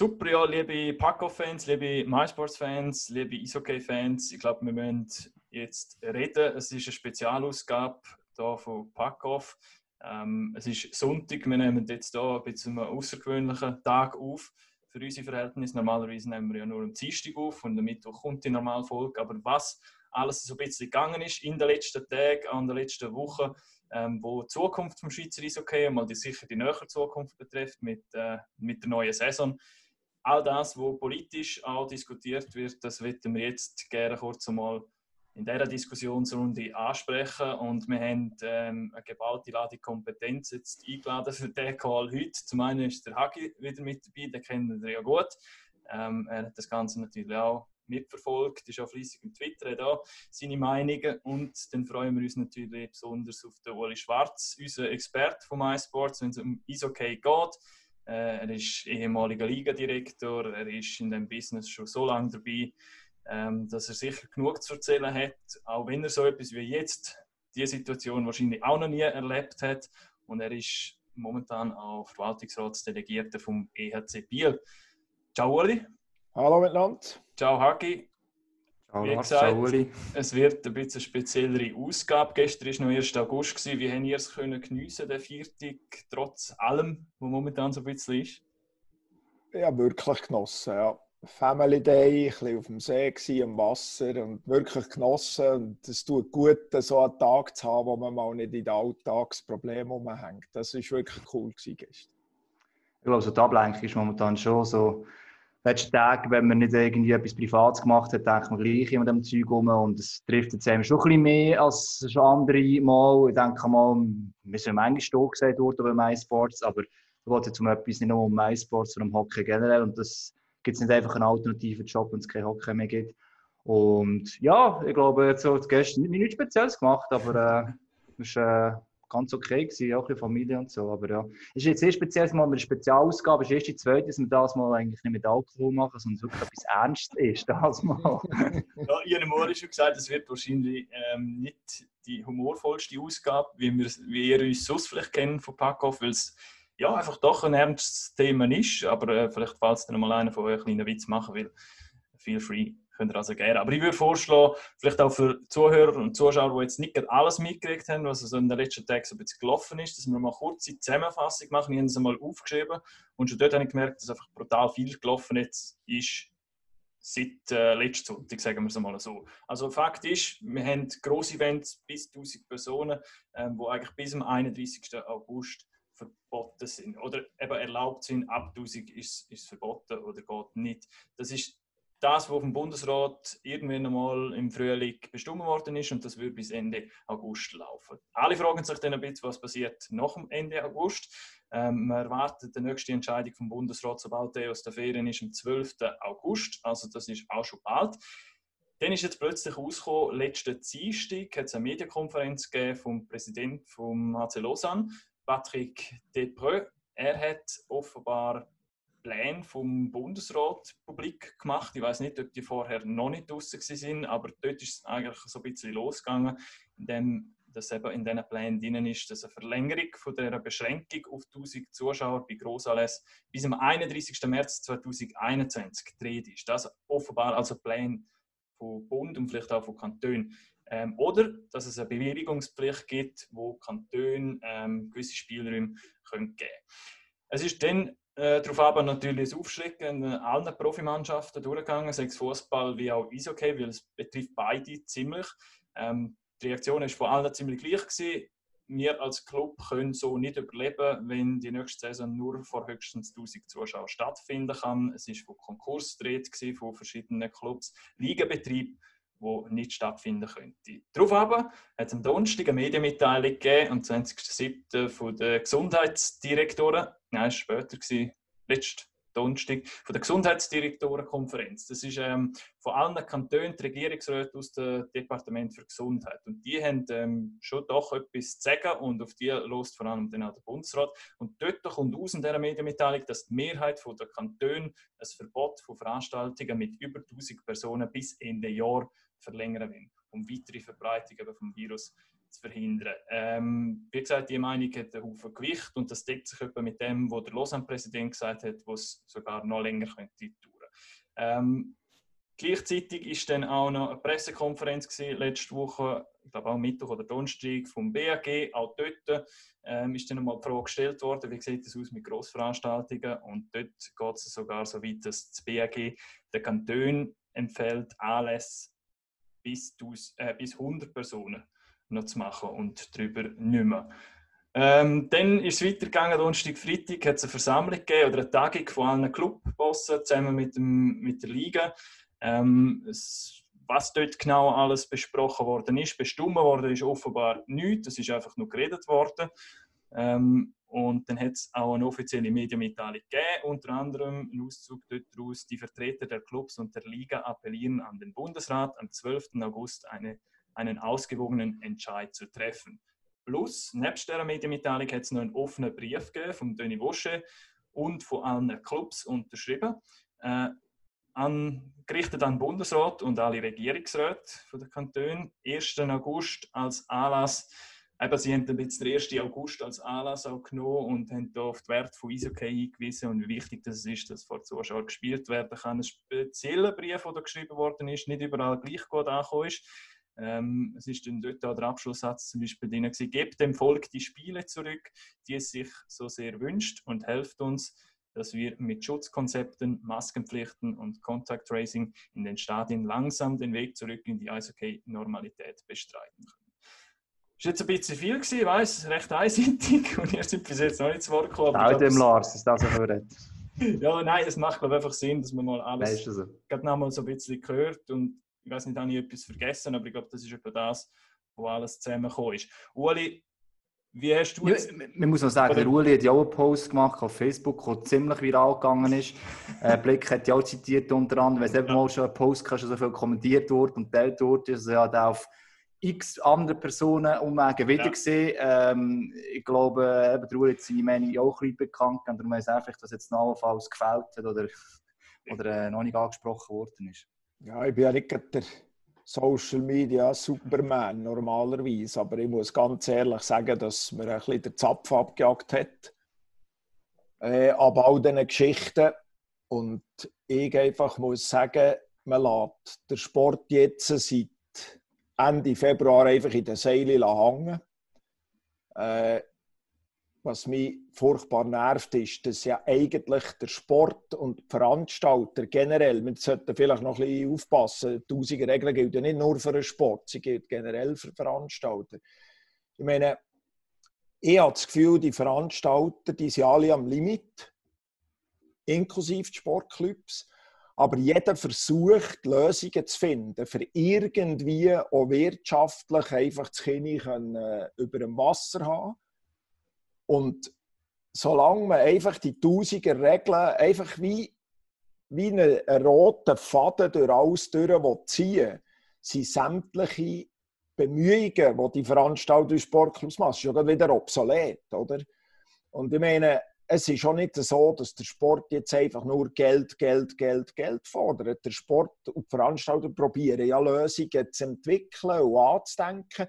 Super, ja, liebe Paco-Fans, liebe MySports-Fans, liebe Eishockey-Fans. Ich glaube, wir müssen jetzt reden. Es ist eine Spezialausgabe hier von Packoff. Ähm, es ist Sonntag, wir nehmen jetzt hier ein bisschen einen außergewöhnlichen Tag auf für unsere Verhältnisse. Normalerweise nehmen wir ja nur am Dienstag auf und am Mittwoch kommt die Normalfolge. Aber was alles so ein bisschen gegangen ist in den letzten Tagen, an den letzten Wochen, ähm, wo die Zukunft vom Schweizer Eishockey, mal die sicher die nähere Zukunft betrifft mit, äh, mit der neuen Saison, all das, was politisch auch diskutiert wird, das werden wir jetzt gerne kurz einmal in dieser Diskussionsrunde ansprechen. Und wir haben ähm, eine geballte Ladung Kompetenz jetzt eingeladen für den Call heute. Zum einen ist der Hagi wieder mit dabei, den kennen wir ja gut. Ähm, er hat das Ganze natürlich auch mitverfolgt, ist auch fleissig im Twitter, hat auch seine Meinungen. Und dann freuen wir uns natürlich besonders auf den Uli Schwarz, unseren Experte von MySports, wenn es um Eishockey geht. Äh, er ist ehemaliger Ligadirektor, er ist in dem Business schon so lange dabei, ähm, dass er sicher genug zu erzählen hat, auch wenn er so etwas wie jetzt die Situation wahrscheinlich auch noch nie erlebt hat. Und er ist momentan auch Verwaltungsratsdelegierter vom EHC Biel. Ciao Uli. Hallo miteinander. Ciao Hagi. Ciao, Wie gesagt, Uli. es wird ein bisschen eine speziellere Ausgabe. Gestern war noch 1. August. Gewesen. Wie haben ihr es können geniessen, den Viertag, trotz allem, was momentan so ein bisschen ist? Ja, wirklich genossen, ja. Family Day, ein bisschen auf dem See, gewesen, am Wasser und wirklich genossen. Und es tut gut, so einen Tag zu haben, wo man mal nicht in den Alltagsproblemen umhängt. Das war wirklich cool gewesen gestern. Ich glaube, so die Ablenkung ist momentan schon so letzten Tagen, wenn man nicht irgendwie etwas Privates gemacht hat, denkt man gleich immer dem Zeug um und es trifft jetzt eben schon ein bisschen mehr als schon andere Mal. Ich denke mal, wir sind manchmal da gesagt worden bei MySports, aber es geht jetzt um etwas nicht nur um MySports, sondern um Hockey generell und das gibt es nicht einfach einen alternativen Job, wenn es kein Hockey mehr gibt. Und ja, ich glaube, jetzt so gestern nichts Spezielles gemacht, aber äh, ist äh, ganz okay gewesen, auch ein Familie und so. Aber ja, es ist jetzt sehr speziell, mal eine Spezialausgabe, ist erst die zweite, dass wir das mal eigentlich nicht mit Alkohol machen, sondern wirklich etwas Ernst ist, das mal. ja, ich habe Moritz schon gesagt, es wird wahrscheinlich ähm, nicht die humorvollste Ausgabe, wie, wir, wie ihr uns sonst vielleicht kennen von Packoff, weil es ja, einfach doch ein ernstes Thema ist, aber äh, vielleicht falls dann mal einer von euch einen Witz machen will, feel free könnt ihr also gerne. Aber ich würde vorschlagen, vielleicht auch für Zuhörer und Zuschauer, die jetzt nicht alles mitgekriegt haben, was so in den letzten Tagen so ein bisschen gelaufen ist, dass wir mal eine Zusammenfassung machen. Ich habe es einmal aufgeschrieben und schon dort habe ich gemerkt, dass einfach brutal viel gelaufen ist, ist seit äh, letzten Sonntag, sagen wir es mal so. Also Fakt ist, wir haben grosse Events bis 1000 Personen, ähm, wo eigentlich bis zum 31. August verboten sind oder eben erlaubt sind. Ab 1000 ist es verboten oder geht nicht. Das ist das, was vom Bundesrat irgendwann einmal im Frühling bestimmt worden ist und das wird bis Ende August laufen. Alle fragen sich dann ein bisschen, was passiert nach dem Ende August. Ähm, man erwartet die nächste Entscheidung vom Bundesrat, sobald er aus der Ferien ist, am 12. August. Also das ist auch schon bald. Dann ist jetzt plötzlich rausgekommen, letzten Dienstag hat es eine Medienkonferenz gegeben vom Präsidenten vom HC Lausanne, Patrick Depreux. Er hat offenbar Pläne vom Bundesrat publik gemacht. Ich weiß nicht, ob die vorher noch nicht draußen sind, aber dort ist es eigentlich so ein bisschen losgegangen, indem dass eben in diesen Plänen drin ist, dass eine Verlängerung von der Beschränkung auf 1000 Zuschauer bei Grossanlässen bis am 31. März 2021 gedreht ist. Das offenbar also Pläne von Bund und vielleicht auch von Kantonen. Ähm, oder dass es eine Bewilligungspflicht gibt, wo Kantone ähm, gewisse Spielräume können geben können. Es ist dann äh, darauf aber natürlich das Aufschrecken in allen Profimannschaften durchgegangen, sei es Fußball wie auch Eishockey, weil es betrifft beide ziemlich. Ähm, die Reaktion ist von allen ziemlich gleich gewesen. Wir als Club können so nicht überleben, wenn die nächste Saison nur vor höchstens 1000 Zuschauern stattfinden kann. Es ist von Konkurs gedreht von verschiedenen Clubs, Ligabetrieb wo nicht stattfinden könnte. Darauf aber hat es am Donnerstag eine Medienmitteilung gegeben, am 20.07. von der Gesundheitsdirektoren, nein, es war später, gewesen, letzten Donnerstag, von der Gesundheitsdirektorenkonferenz. Das ist ähm, von allen Kantonen die Regierungsräte aus dem Departement für Gesundheit. Und die haben ähm, schon doch etwas zu sagen und auf die lost vor allem dann auch der Bundesrat. Und dort kommt aus in dieser Medienmitteilung, dass die Mehrheit der Kantone ein Verbot von Veranstaltungen mit über 1000 Personen bis Ende Jahr verlängern wollen, um weitere Verbreitung vom Virus zu verhindern. Ähm, wie gesagt, die Meinung hat einen Haufen Gewicht und das deckt sich etwa mit dem, was der Lausanne-Präsident gesagt hat, was sogar noch länger könnte dauern. Ähm, gleichzeitig ist dann auch noch eine Pressekonferenz gewesen, letzte Woche, ich glaube auch Mittwoch oder Donnerstag vom BAG. Auch dort ähm, ist dann einmal die Frage gestellt worden, wie sieht es aus mit Grossveranstaltungen? Und dort geht es sogar so weit, dass das BAG den Kanton empfiehlt, Anlässe bis, äh, bis 100 Personen noch zu machen und darüber nicht mehr. Ähm, dann ist es weitergegangen, Donnerstag, Freitag hat es eine Versammlung gegeben oder eine Tagung von allen Clubbossen zusammen mit, dem, mit der Liga. Ähm, es, was dort genau alles besprochen worden ist, bestimmt worden ist offenbar nichts, es ist einfach nur geredet worden. Ähm, und dann hat es auch eine offizielle Medienmitteilung gegeben, unter anderem ein Auszug daraus, die Vertreter der Clubs und der Liga appellieren an den Bundesrat, am 12. August eine, einen ausgewogenen Entscheid zu treffen. Plus, nebst der Medienmitteilung hat es noch einen offenen Brief gegeben von Denis Wosche und von allen Clubs unterschrieben, äh, an, gerichtet an den Bundesrat und alle Regierungsräte der Kantone. 1. August als Anlass Eben, sie haben jetzt den 1. August als Anlass auch genommen und haben da auf den Wert von Eishockey hingewiesen und wie wichtig das ist, dass vor Zuschauern gespielt werden kann. Ein spezieller Brief, der geschrieben worden ist, nicht überall gleich gut angekommen ist. Ähm, es ist dann dort der Abschlusssatz zum Beispiel drin gewesen, gebt dem Volk die Spiele zurück, die es sich so sehr wünscht und helft uns, dass wir mit Schutzkonzepten, Maskenpflichten und Contact Tracing in den Stadien langsam den Weg zurück in die Eishockey-Normalität bestreiten können. War jetzt ein bisschen viel, gewesen, ich weiss, recht einseitig und ihr seid bis jetzt noch nicht zu Wort gekommen. Auch dem Lars, ist das so redet. ja, nein, es macht glaube ich, einfach Sinn, dass man mal alles so. noch mal so ein bisschen hört und ich weiß nicht, habe ich etwas vergessen, aber ich glaube, das ist etwa das, wo alles zusammengekommen ist. Uli, wie hast du es? Ja, man muss noch sagen, der Uli hat ja auch einen Post gemacht auf Facebook, der ziemlich viral gegangen ist. äh, Blick hat ja auch zitiert unter anderem, wenn es eben mal schon ein Post schon so viel kommentiert wurde und teilt wurde, also ja, der auf x andere Personen Umwege wieder ja. gesehen. Ähm, ich glaube, eben, der Uhr hat seine Meinung auch ein bisschen bekannt und darum weiß einfach, dass jetzt allenfalls gefällt hat oder, oder äh, noch nicht angesprochen worden ist. Ja, ich bin ja nicht der Social Media Superman normalerweise, aber ich muss ganz ehrlich sagen, dass mir ein bisschen der Zapf abgejagt hat. Äh, aber all diesen Geschichten und ich einfach muss sagen, man lässt den Sport jetzt seit Ende Februar einfach in den Seilen hängen. Äh, was mich furchtbar nervt, ist, dass ja eigentlich der Sport und die Veranstalter generell, wir sollten vielleicht noch ein bisschen aufpassen, die Regeln gelten nicht nur für den Sport, sie gelten generell für Veranstalter. Ich meine, ich habe das Gefühl, die Veranstalter, die sind alle am Limit, inklusive die Sportclubs. Aber jeder versucht, Lösungen zu finden, für irgendwie auch wirtschaftlich einfach das Kind äh, über dem Wasser haben. Und solange man einfach die Tausiger Regeln einfach wie, wie einen, roten Faden durch alles durch ziehen sind sämtliche Bemühungen, die die Veranstalter Sportclubs machen, schon wieder obsolet. Oder? Und ich meine, es ist auch nicht so, dass der Sport jetzt einfach nur Geld, Geld, Geld, Geld fordert. Der Sport und die Veranstalter probieren ja Lösungen zu entwickeln und anzudenken.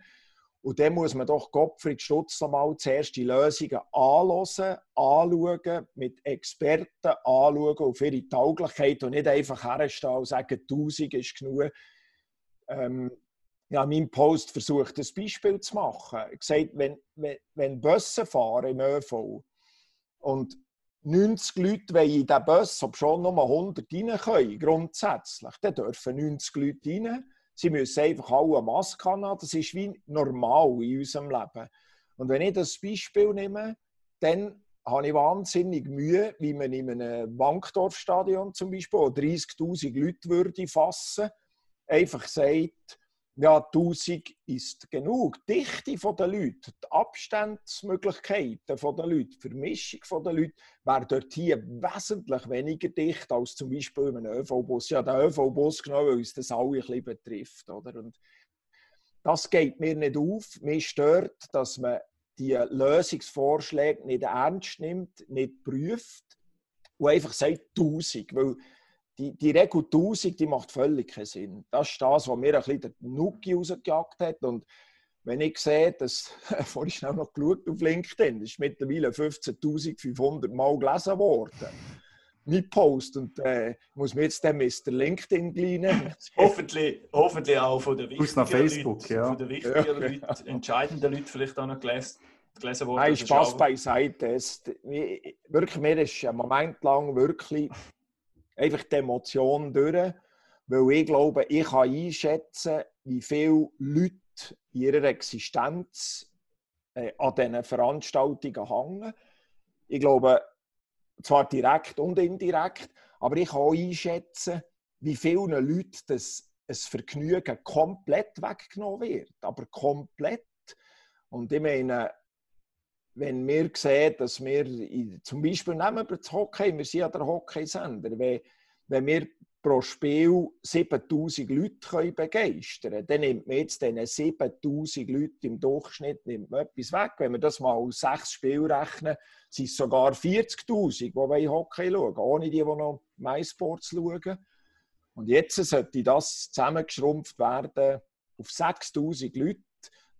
Und dann muss man doch Gottfried Stutz mal zuerst die Lösungen anschauen, anschauen, mit Experten anschauen auf ihre Tauglichkeit und nicht einfach herstellen und sagen, 1000 ist genug. Ähm, ja, mein Post versucht, ein Beispiel zu machen. Ich gesagt, wenn, wenn, wenn Busse fahren im ÖV, und 90 Leute wollen in diesen Bus, ob schon nur 100 rein können, grundsätzlich, dann dürfen 90 Leute rein. Sie müssen einfach alle eine Maske haben. Das ist wie normal in unserem Leben. Und wenn ich das Beispiel nehme, dann habe ich wahnsinnig Mühe, wie man in einem Bankdorfstadion zum Beispiel, wo 30'000 Leute würde fassen, einfach sagt, ja, 1000 ist genug. Die Dichte der Leute, die Abstandsmöglichkeiten der Leute, die Vermischung der Leute wäre dort hier wesentlich weniger dicht als zum Beispiel in einem ÖV-Bus. Ja, der ÖV-Bus genau, weil uns das alle ein bisschen betrifft. Oder? Und das geht mir nicht auf. Mir stört, dass man die Lösungsvorschläge nicht ernst nimmt, nicht prüft und einfach sagt 1000. Weil die, die Regel 1000 die macht völlig keinen Sinn. Das ist das, was mir ein bisschen der Nuki rausgejagt hat. Und wenn ich sehe, dass, vorhin schnell noch geschaut auf LinkedIn, das ist mittlerweile 15.500 Mal gelesen worden. Mein Post und äh, muss mir jetzt den Mr. LinkedIn gleinen. hoffentlich, hoffentlich auch von den wichtigen Facebook, Leuten, ja. von den wichtigen ja, Leuten, entscheidenden Leuten vielleicht auch noch gelesen, gelesen worden. Nein, Spaß beiseite. Es, wirklich, mir ist ein Moment lang wirklich einfach die Emotion durch, weil ich glaube, ich kann einschätzen, wie viele Leute in ihrer Existenz äh, an diesen Veranstaltungen hängen. Ich glaube, zwar direkt und indirekt, aber ich kann auch einschätzen, wie vielen Leuten das ein Vergnügen komplett weggenommen wird. Aber komplett. Und ich meine, wenn wir sehen, dass wir zum Beispiel nehmen wir das Hockey, wir sind ja der Hockeysender, wenn, wenn wir pro Spiel 7000 Leute können begeistern können, dann nimmt man jetzt diesen 7000 Leuten im Durchschnitt nimmt man etwas weg. Wenn wir das mal aus sechs Spielen rechnen, sind es sogar 40.000, die Hockey schauen ohne die, die noch MySports schauen. Und jetzt sollte das zusammengeschrumpft werden auf 6000 Leute.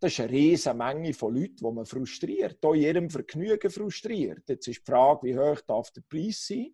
Das ist eine riesige Menge von Leuten, die man frustriert, auch ihrem Vergnügen frustriert. Jetzt ist die Frage, wie hoch darf der Preis sein?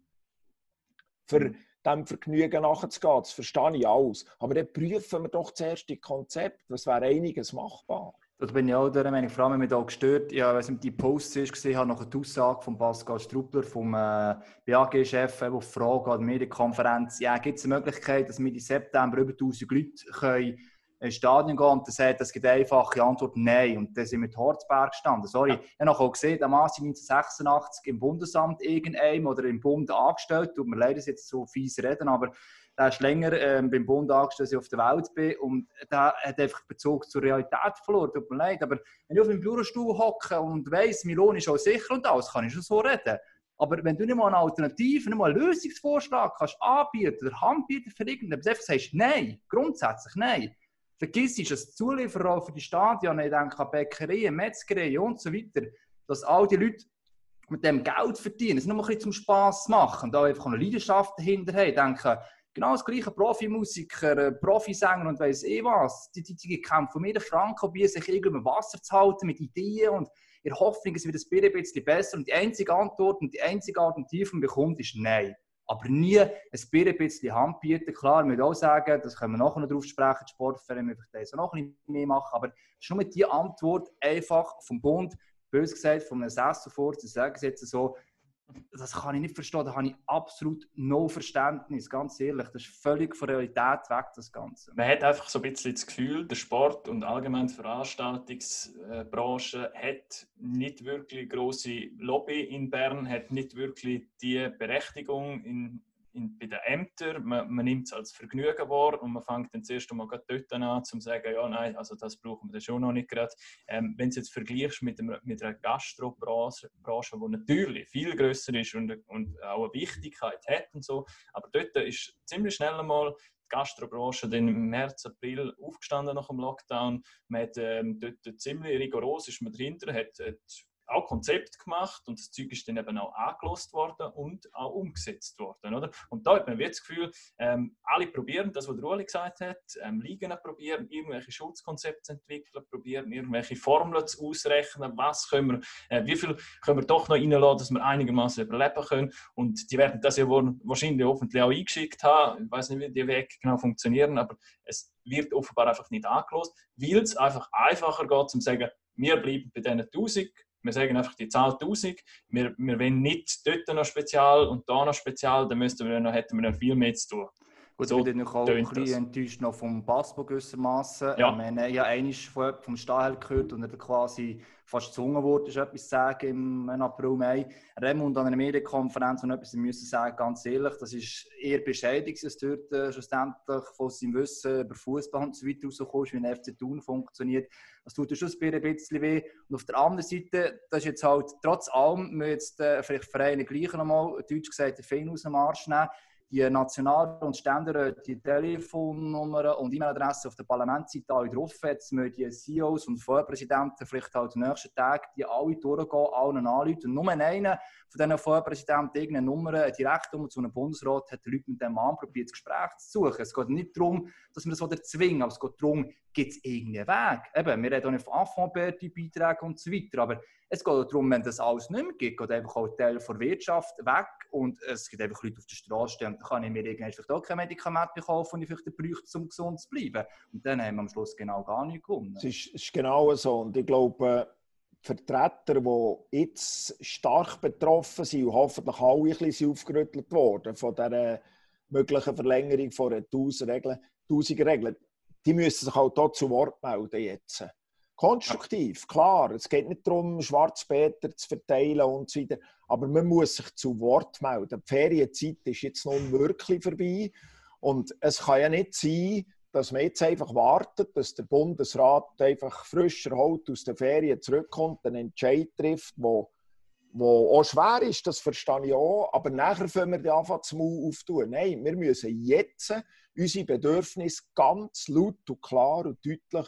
Für dem Vergnügen nachzugehen. Das verstehe ich alles. Aber dann prüfen wir doch zuerst die Konzept. Was wäre einiges machbar? Da bin ich auch der Meinung, vor allem, wenn mich da gestört. Ja, weiß nicht, die Posts gesehen habe, nach der Aussage von Pascal Struppler, vom äh, BAG-Chef, der Frage an der Medienkonferenz, ja, gibt es eine Möglichkeit, dass wir im September über 1000 Leute können ins Stadion gehen und dann sagt, es gibt eine einfache Antwort, nein. Und dann sind wir in Horzberg gestanden. Sorry, ich habe auch gesehen, der Mann 1986 im Bundesamt irgendeinem oder im Bund angestellt. Tut mir leid, dass ich jetzt so fies reden, aber der ist länger ähm, beim Bund angestellt, als ich auf der Welt bin. Und der hat einfach Bezug zur Realität verloren. Tut mir leid. Aber wenn ich auf meinem Bürostuhl hocke und weiss, mein Lohn ist auch sicher und alles, kann ich schon so reden. Aber wenn du nicht mal eine Alternative, nicht mal einen Lösungsvorschlag kannst anbieten oder anbieten für irgendetwas, einfach sagst, nein, grundsätzlich nein, vergiss ist, dass Zulieferer für die Stadien, ich denke an Bäckereien, Metzgereien und so weiter, dass all die Leute mit dem Geld verdienen, es nur ein bisschen zum Spass machen, da einfach eine Leidenschaft dahinter haben, denke, genau das gleiche Profimusiker, äh, Profisänger und weiss eh was, die, die, die kämpfen um jeden Franken, probieren sich irgendwie Wasser zu halten mit Ideen und in Hoffnung, es wird ein bisschen besser. Und die einzige Antwort und die einzige Alternative, die man bekommt, ist Nein aber nie ein bisschen Hand bieten. Klar, ich muss auch sagen, das können wir nachher noch drauf sprechen, die Sportvereine müssen das noch ein bisschen mehr machen, aber es ist die Antwort einfach vom Bund, bös gesagt, von einem Sesselfort, zu sagen jetzt so, das kann ich nicht verstehen, da habe ich absolut no Verständnis, ganz ehrlich. Das ist völlig von Realität weg, das Ganze. Man hat einfach so ein bisschen das Gefühl, der Sport und allgemein die Veranstaltungsbranche hat nicht wirklich große Lobby in Bern, hat nicht wirklich die Berechtigung in in, bei den Ämtern, man, man nimmt es als Vergnügen wahr und man fängt dann zuerst einmal dort an, zu sagen, ja, nein, also das brauchen wir schon noch nicht gerade. Ähm, wenn du jetzt vergleichst mit, dem, mit einer Gastrobranche, die natürlich viel größer ist und, und auch eine Wichtigkeit hat und so, aber dort ist ziemlich schnell einmal die Gastrobranche dann im März, April aufgestanden nach dem Lockdown. Man hat ähm, dort ziemlich rigoros ist man dahinter, hat, hat auch Konzept gemacht und das Zeug ist dann eben auch angelost worden und auch umgesetzt worden. Oder? Und da hat man das Gefühl, ähm, alle probieren das, was der Uli gesagt hat, ähm, Ligen probieren, irgendwelche Schutzkonzepte zu entwickeln, probieren irgendwelche Formeln zu ausrechnen, was können wir, äh, wie viel können wir doch noch reinlassen, dass wir einigermaßen überleben können. Und die werden das ja wahrscheinlich hoffentlich auch eingeschickt haben. Ich weiß nicht, wie die Wege genau funktionieren, aber es wird offenbar einfach nicht angelost, weil es einfach einfacher geht, zu sagen, wir bleiben bei diesen 1000 wir sagen einfach die Zahl 1000. Wir, wir wollen nicht dort noch spezial und da noch spezial, dann müssten wir noch, hätten wir noch viel mehr zu tun. Gut, so ich bin auch ein bisschen enttäuscht noch vom Passbo gewissermaßen. Ja. Ähm, wir haben ja einiges vom Stahel gehört und er quasi fast gezwungen wurde, etwas zu sagen im April, Mai. Remund an einer Medienkonferenz und etwas müssen sagen, ganz ehrlich, das ist eher bescheiden, dass dort äh, schlussendlich von seinem Wissen über Fußball und so weiter rauskommt, wie ein FC Thun funktioniert. Das tut schon ein bisschen weh. Und auf der anderen Seite, das ist jetzt halt, trotz allem, wir jetzt äh, vielleicht Vereine gleich nochmal, deutsch gesagt, den Fein aus dem Arsch nehmen die National- und Ständeräte, die Telefonnummern und E-Mail-Adressen auf der Parlamentsseite drauf. Jetzt müssen die CEOs und Vorpräsidenten vielleicht halt den nächsten Tag die alle durchgehen, allen anrufen. Und nur einer von diesen Vorpräsidenten irgendeine Nummer, eine Direktnummer zu einem Bundesrat, hat die Leute mit dem Mann probiert, das Gespräch zu suchen. Es geht nicht darum, dass wir das erzwingen, aber es geht darum, gibt es irgendeinen Weg. Eben, wir reden auch nicht von Affondbeiträgen und so weiter, aber es geht darum, wenn das alles nicht mehr gibt, geht einfach auch Teil der Wirtschaft weg und es gibt einfach Leute auf der Straße stehen. Dann kann ich mir irgendwann vielleicht auch kein Medikament kaufen, das ich vielleicht bräuchte, um gesund zu bleiben. Und dann haben wir am Schluss genau gar nichts gewonnen. Es ist, ist genau so. Und ich glaube, Vertreter, die jetzt stark betroffen sind und hoffentlich alle ein bisschen aufgerüttelt worden von dieser möglichen Verlängerung von 1000 Regeln, 1000 Regeln, die müssen sich auch hier zu Wort melden jetzt. Konstruktiv, klar. Es geht nicht darum, Schwarzpeter zu verteilen und so weiter. Aber man muss sich zu Wort melden. Die Ferienzeit ist jetzt nun wirklich vorbei. Und es kann ja nicht sein, dass man jetzt einfach wartet, dass der Bundesrat einfach frisch erholt aus den Ferien zurückkommt, einen Entscheid trifft, wo, wo auch schwer ist, das verstehe ich auch, aber nachher können wir die anfangen zu auftun. Nein, wir müssen jetzt unsere Bedürfnisse ganz laut und klar und deutlich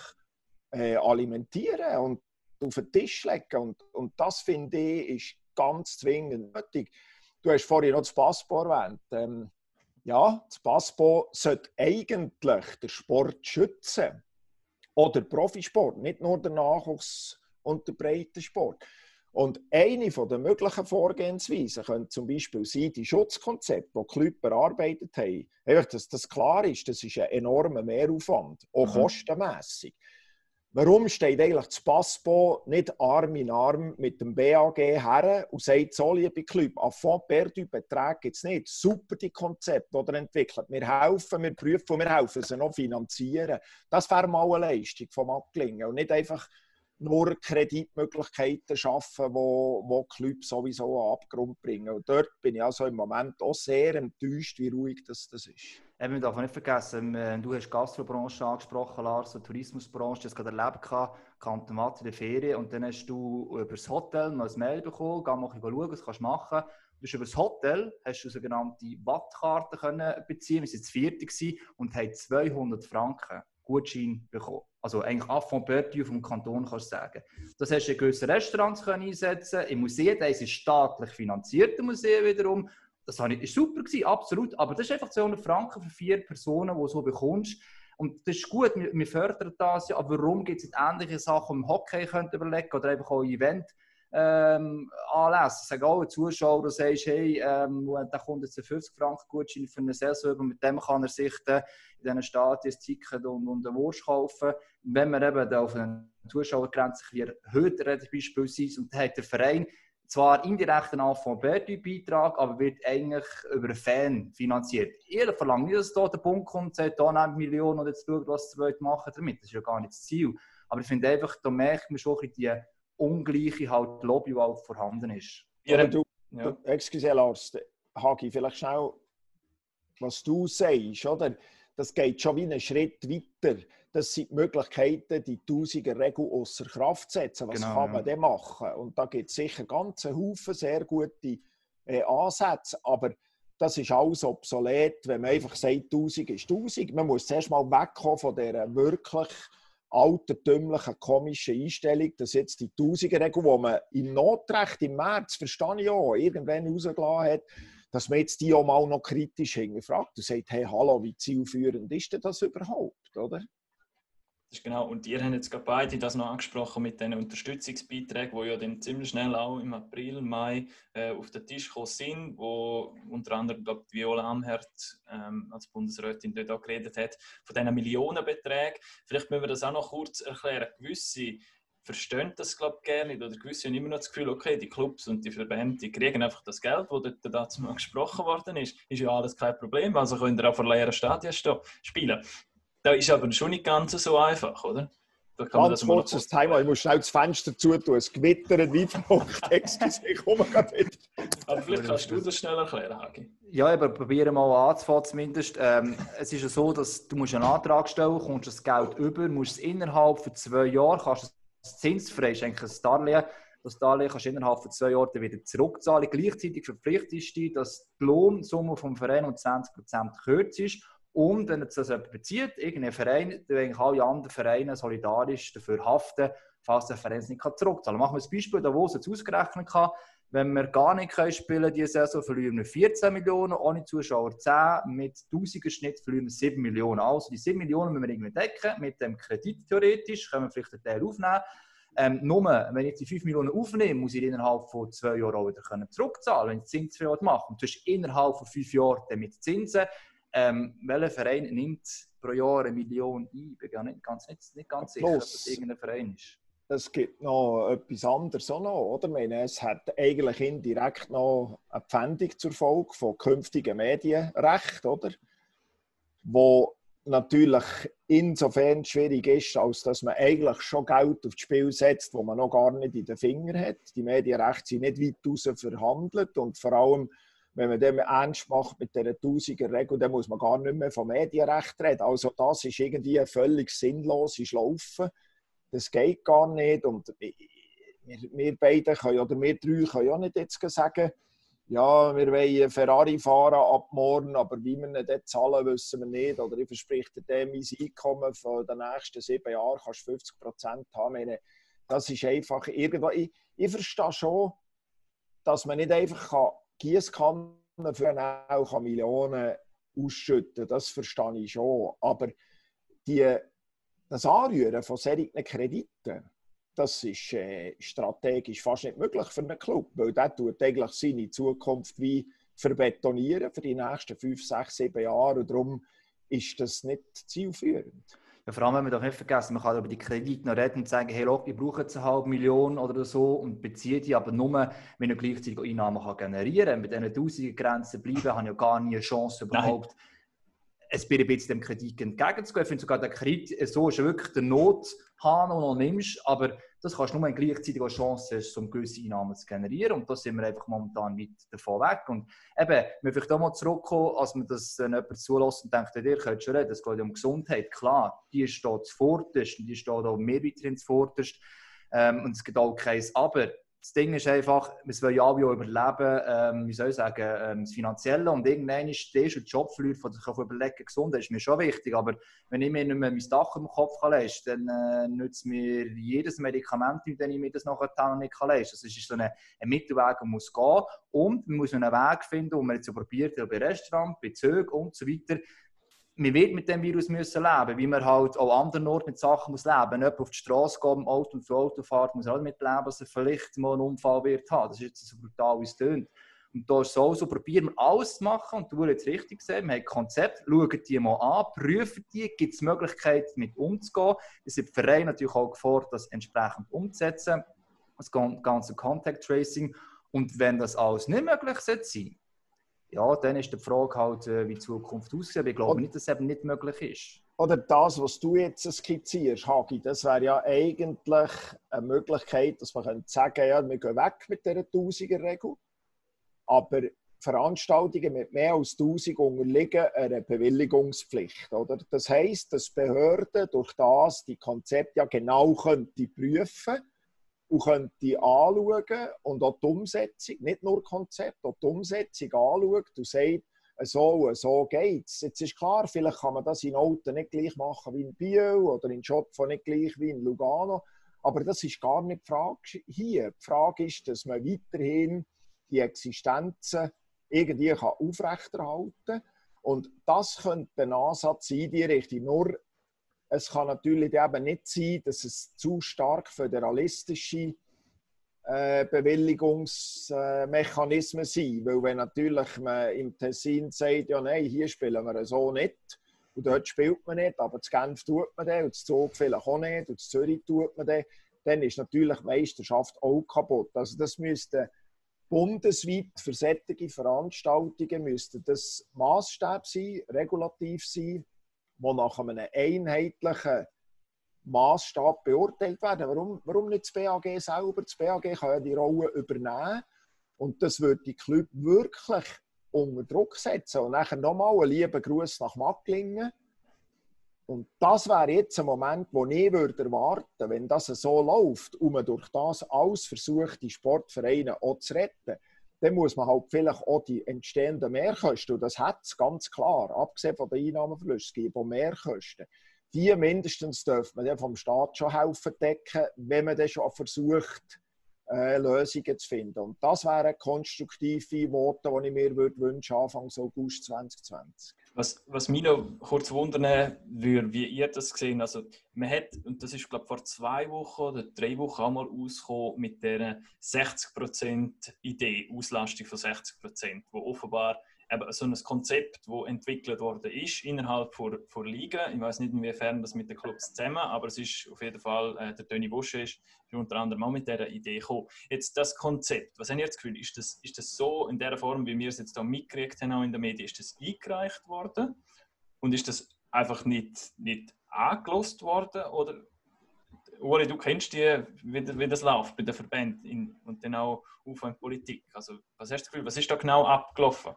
äh, alimentieren und auf den Tisch legen. Und, und das, finde ich, ist ganz zwingend nötig. Du hast vorhin noch das Passport erwähnt. Ähm, ja, das Passport sollte eigentlich den Sport schützen. Oder Profisport, nicht nur den Nachwuchs und den Breitensport. Und eine der möglichen Vorgehensweisen könnte zum Beispiel sein, die Schutzkonzepte, die die Leute bearbeitet haben. Einfach, dass das klar ist, das ist ein enormer Mehraufwand, auch mhm. kostenmässig. Warum steht eigentlich das Passport nicht Arm in Arm mit dem BAG her und sagt, so liebe Club, Affront perdu Beträge gibt es nicht. Super die Konzepte, die entwickelt. Wir helfen, wir prüfen und wir helfen sie noch finanzieren. Das wäre mal eine Leistung vom Abgelingen und nicht einfach nur Kreditmöglichkeiten schaffen, wo, wo Clubs sowieso einen Abgrund bringen. Und dort bin ich also im Moment auch sehr enttäuscht, wie ruhig das, das ist. Eben, man darf nicht vergessen, ähm, du hast die Gastrobranche angesprochen, Lars, die Tourismusbranche, das gerade erlebt gehabt, Kanton in der Ferien und dann hast du über das Hotel noch ein Mail bekommen, geh mal schauen, was kannst du machen. Du hast über das Hotel hast du sogenannte Wattkarte können beziehen, wir waren jetzt vierte und haben 200 Franken Gutschein bekommen. Also eigentlich Affront Perdu vom Kanton kannst du sagen. Das hast du in gewissen Restaurants können einsetzen Im Museum, das ist staatlich finanzierte Museum wiederum. Das war super, gewesen, absolut. Aber das ist einfach 200 Franken für vier Personen, die du so bekommst. Und das ist gut, wir, fördern das ja, aber warum gibt es ähnliche Sachen, die im Hockey könnt überlegen oder einfach auch Event ähm, anlässen. Sag auch ein Zuschauer, der sagt, hey, ähm, da kommt jetzt ein 50 Franken Gutschein für eine Saison, über, mit dem kann er sich in diesen Stadien ein Ticket und, und eine Wurst kaufen. Wenn man eben auf eine Zuschauergrenze erhöht beispielsweise und dann hat der Verein zwar indirekt einen Affond-Beitrag, aber wird eigentlich über einen Fan finanziert. Ich verlange nicht, dass da der Punkt kommt sagt, da nehmt Millionen und jetzt schaut, was ihr machen damit. Das ist ja gar nicht das Ziel. Aber ich finde einfach, da merkt man schon die ungleiche halt Lobby, die halt vorhanden ist. Ja, du, ja. excuse Lars, Hagi, vielleicht schnell, was du sagst, oder? Das geht schon wie einen Schritt weiter. Das sind die Möglichkeiten, die Tausiger Regel außer Kraft zu setzen. Was genau, kann man ja. denn machen? Und da gibt es sicher ganz Haufen sehr gute äh, Ansätze, aber das ist alles obsolet, wenn man einfach sagt, 1000 ist 1000. Man muss zuerst mal wegkommen von dieser wirklich altertümlichen, komischen Einstellung, dass jetzt die Tausiger-Regel, die man im Notrecht im März, verstehe ich auch, irgendwann rausgelassen hat, dass man jetzt die auch mal noch kritisch hinterfragt und sagt, hey, hallo, wie zielführend ist denn das überhaupt, oder? Das ist genau. Und ihr habt jetzt gerade beide das noch angesprochen mit den Unterstützungsbeiträgen, die ja dann ziemlich schnell auch im April, Mai äh, auf den Tisch gekommen sind, wo unter anderem glaub, Viola Amherd ähm, als Bundesrätin dort auch geredet hat, von diesen Millionenbeträgen. Vielleicht müssen wir das auch noch kurz erklären. Gewisse verstehen das glaube gerne nicht oder gewisse haben immer noch das Gefühl, okay, die Clubs und die Verbände, die kriegen einfach das Geld, das dort dazu mal gesprochen worden ist. Ist ja alles kein Problem, also könnt ihr auch vor leeren Stadien spielen. Da ist aber schon nicht ganz so einfach, oder? Da kann ganz kurzes Thema, ich muss schnell das Fenster zutun, es gewittert wie verrückt, excuse, ich komme gerade wieder. Aber vielleicht kannst du das schnell erklären, Hagi. Ja, aber probieren mal anzufangen zumindest. Ähm, es ist ja so, dass du musst einen Antrag stellen, kommst das Geld über, musst es innerhalb von zwei Jahren, kannst es zinsfrei, ist eigentlich ein Darlehen, Das Darlehen kannst du innerhalb von zwei Jahren wieder zurückzahlen. Gleichzeitig verpflichtest du dich, dass die Lohnsumme vom Verein um 20% gekürzt ist. Und wenn es das jemand bezieht, irgendein Verein, dann eigentlich alle anderen Vereine solidarisch dafür haften, falls der Verein es nicht zurückzahlen kann. Machen wir ein Beispiel, wo es jetzt ausgerechnet kann. Wenn wir gar nicht können spielen diese Saison, verlieren wir 14 Millionen, ohne Zuschauer 10, mit 1000er Schnitt verlieren wir 7 Millionen. Also die 7 Millionen müssen wir irgendwie decken, mit dem Kredit theoretisch, können wir vielleicht einen Teil aufnehmen. Ähm, nur, wenn ich die 5 Millionen aufnehme, muss ich innerhalb von zwei Jahren auch wieder können zurückzahlen, wenn ich Zinsfreiheit mache. Und das ist innerhalb von fünf Jahren mit Zinsen. Ähm, welcher Verein nimmt pro Jahr eine Million ein? Ich bin ja nicht ganz, nicht, nicht ganz sicher, ob das irgendein Verein ist es gibt noch etwas anderes auch noch, oder? Meine, es hat eigentlich indirekt noch eine Pfändung zur Folge von künftigen Medienrecht, oder? Wo natürlich insofern schwierig ist, als dass man eigentlich schon Geld aufs Spiel setzt, wo man noch gar nicht in den Fingern hat. Die Medienrechte sind nicht weit raus verhandelt und vor allem, wenn man dem ernst macht mit dieser Tausiger-Regel, dann muss man gar nicht mehr vom Medienrecht reden. Also das ist irgendwie eine völlig sinnlose Schlaufe das geht gar nicht. Und wir, wir beide können, oder wir drei können auch nicht jetzt sagen, ja, wir wollen Ferrari fahren ab morgen, aber wie wir ihn zahlen, wissen wir nicht. Oder ich verspreche dir, mein Einkommen von den nächsten sieben Jahren kannst du 50 Prozent haben. Meine, das ist einfach irgendwo. Ich, ich verstehe schon, dass man nicht einfach Gießkannen für eine Millionen ausschütten kann. Das verstehe ich schon. Aber die das Anrühren von solchen Krediten, das ist äh, strategisch fast nicht möglich für einen Club, weil der tut eigentlich seine Zukunft wie verbetonieren für die nächsten fünf, sechs, sieben Jahre und darum ist das nicht zielführend. Ja, vor allem, wenn man doch nicht vergessen, man kann über die Kredite noch reden und sagen, hey, look, ich brauche jetzt eine halbe Million oder so und beziehe die, aber nur, wenn ich gleichzeitig Einnahmen kann generieren kann. Mit diesen tausenden Grenzen bleiben, habe ich ja gar nie eine Chance überhaupt, Nein ein bisschen dem Kredit entgegenzugehen. Ich finde sogar, der Kredit so ist wirklich der Nothahn, den du nimmst, aber das kannst du nur gleichzeitig eine Chance hast, um gewisse Einnahmen zu generieren und da sind wir einfach momentan weit davon weg. Und eben, wir vielleicht auch mal zurückkommen, als man das dann jemand zulässt und denkt, ihr könnt schon reden, es geht um Gesundheit. Klar, die steht zuvorderst und die steht auch mehr weiterhin zuvorderst ähm, und es gibt auch kein Aber das Ding ist einfach, wir wollen ja alle überleben, ähm, wie soll ich sagen, ähm, das Finanzielle. Und irgendwann ist der erste Job verliert, von sich überlegen, gesund ist mir schon wichtig, aber wenn ich mir nicht mehr mein Dach im Kopf kann leisten dann äh, nützt mir jedes Medikament, wenn ich mir das nachher nicht kann leisten. Kann. Das ist so ein, ein Mittelweg, der muss gehen. Und man muss einen Weg finden, wo man jetzt probiert, bei Restaurants, bei Zügen und so weiter, man wird mit dem Virus müssen leben, wie man halt auch anderen Orten mit Sachen muss leben. Wenn auf die Straße geht, Auto und für Auto muss er auch mit leben, dass er vielleicht mal einen Unfall wird haben. Das ist jetzt so brutal, wie es tönt. Und da ist so, so probieren wir alles zu machen und du hast jetzt richtig gesehen, wir haben Konzept, schauen die mal an, prüfen die, gibt es Möglichkeiten, mit umzugehen. Es sind Vereine natürlich auch gefordert, das entsprechend umzusetzen, das ganze Contact Tracing. Und wenn das alles nicht möglich sein ja, dann ist die Frage halt, äh, wie die Zukunft aussieht. Aber ich glaube und, nicht, dass es eben nicht möglich ist. Oder das, was du jetzt skizzierst, Hagi, das wäre ja eigentlich eine Möglichkeit, dass man könnte sagen ja, wir gehen weg mit dieser 1000er-Regel, aber Veranstaltungen mit mehr als 1000 unterliegen einer Bewilligungspflicht. Oder? Das heisst, dass Behörden durch das die Konzepte ja genau könnte prüfen und könnte anschauen und auch die Umsetzung, nicht nur Konzept, auch die Umsetzung anschauen und sagt, so so geht es. Jetzt ist klar, vielleicht kann man das in Alten nicht gleich machen wie in Biel oder in Schopf nicht gleich wie in Lugano, aber das ist gar nicht die Frage hier. Die Frage ist, dass man weiterhin die Existenzen irgendwie aufrechterhalten kann. Und das könnte ein Ansatz in die Richtung. Nur es kann natürlich eben nicht sein, dass es zu stark föderalistische äh, Bewilligungsmechanismen sind. Weil wenn natürlich man im Tessin sagt, ja nein, hier spielen wir so nicht und dort spielt man nicht, aber zu Genf tut man das und zu Zug vielleicht auch nicht und zu Zürich tut man das, dann ist natürlich die Meisterschaft auch kaputt. Also das müsste bundesweit für solche Veranstaltungen müsste das Maßstab sein, regulativ sein, die nach einem einheitlichen Maßstab beurteilt werden. Warum, warum nicht das BAG selber? Das BAG kann ja die Rolle übernehmen und das würde die Club wirklich unter Druck setzen. Und nachher nochmal einen lieben Gruß nach Macklingen. Und das wäre jetzt ein Moment, wo ich würde erwarten wenn das so läuft man durch das alles versucht, die Sportvereine auch zu retten, dann muss man halt vielleicht auch die entstehenden Mehrkosten, und das hat es ganz klar, abgesehen von den Einnahmenverlusten, auch Mehrkosten. Die mindestens dürfte man vom Staat schon helfen decken, wenn man dann schon versucht, äh, Lösungen zu finden. Und das wären konstruktive Worte, die ich mir würde wünschen Anfang August 2020. Was, was mich noch kurz wundern würde, wie ihr das gesehen Also man hat, und das ist glaube vor zwei Wochen oder drei Wochen einmal ausgekommen mit der 60% Idee, Auslastung von 60%, wo offenbar eben so ein Konzept, das entwickelt worden ist innerhalb der, der Liga. Ich weiß nicht, inwiefern das mit den Clubs zusammen, aber es ist auf jeden Fall, äh, der Toni Busch ist, ist unter anderem auch mit dieser Idee gekommen. Jetzt das Konzept, was haben ihr das Gefühl, ist das, ist das so in der Form, wie wir es jetzt hier mitgekriegt haben auch in den Medien, ist das eingereicht worden und ist das einfach nicht, nicht angelost worden oder Uri, du kennst die, wie, wie das läuft bei den Verbänden und dann auch auf in Politik. Also, was hast du das Gefühl, was ist da genau abgelaufen?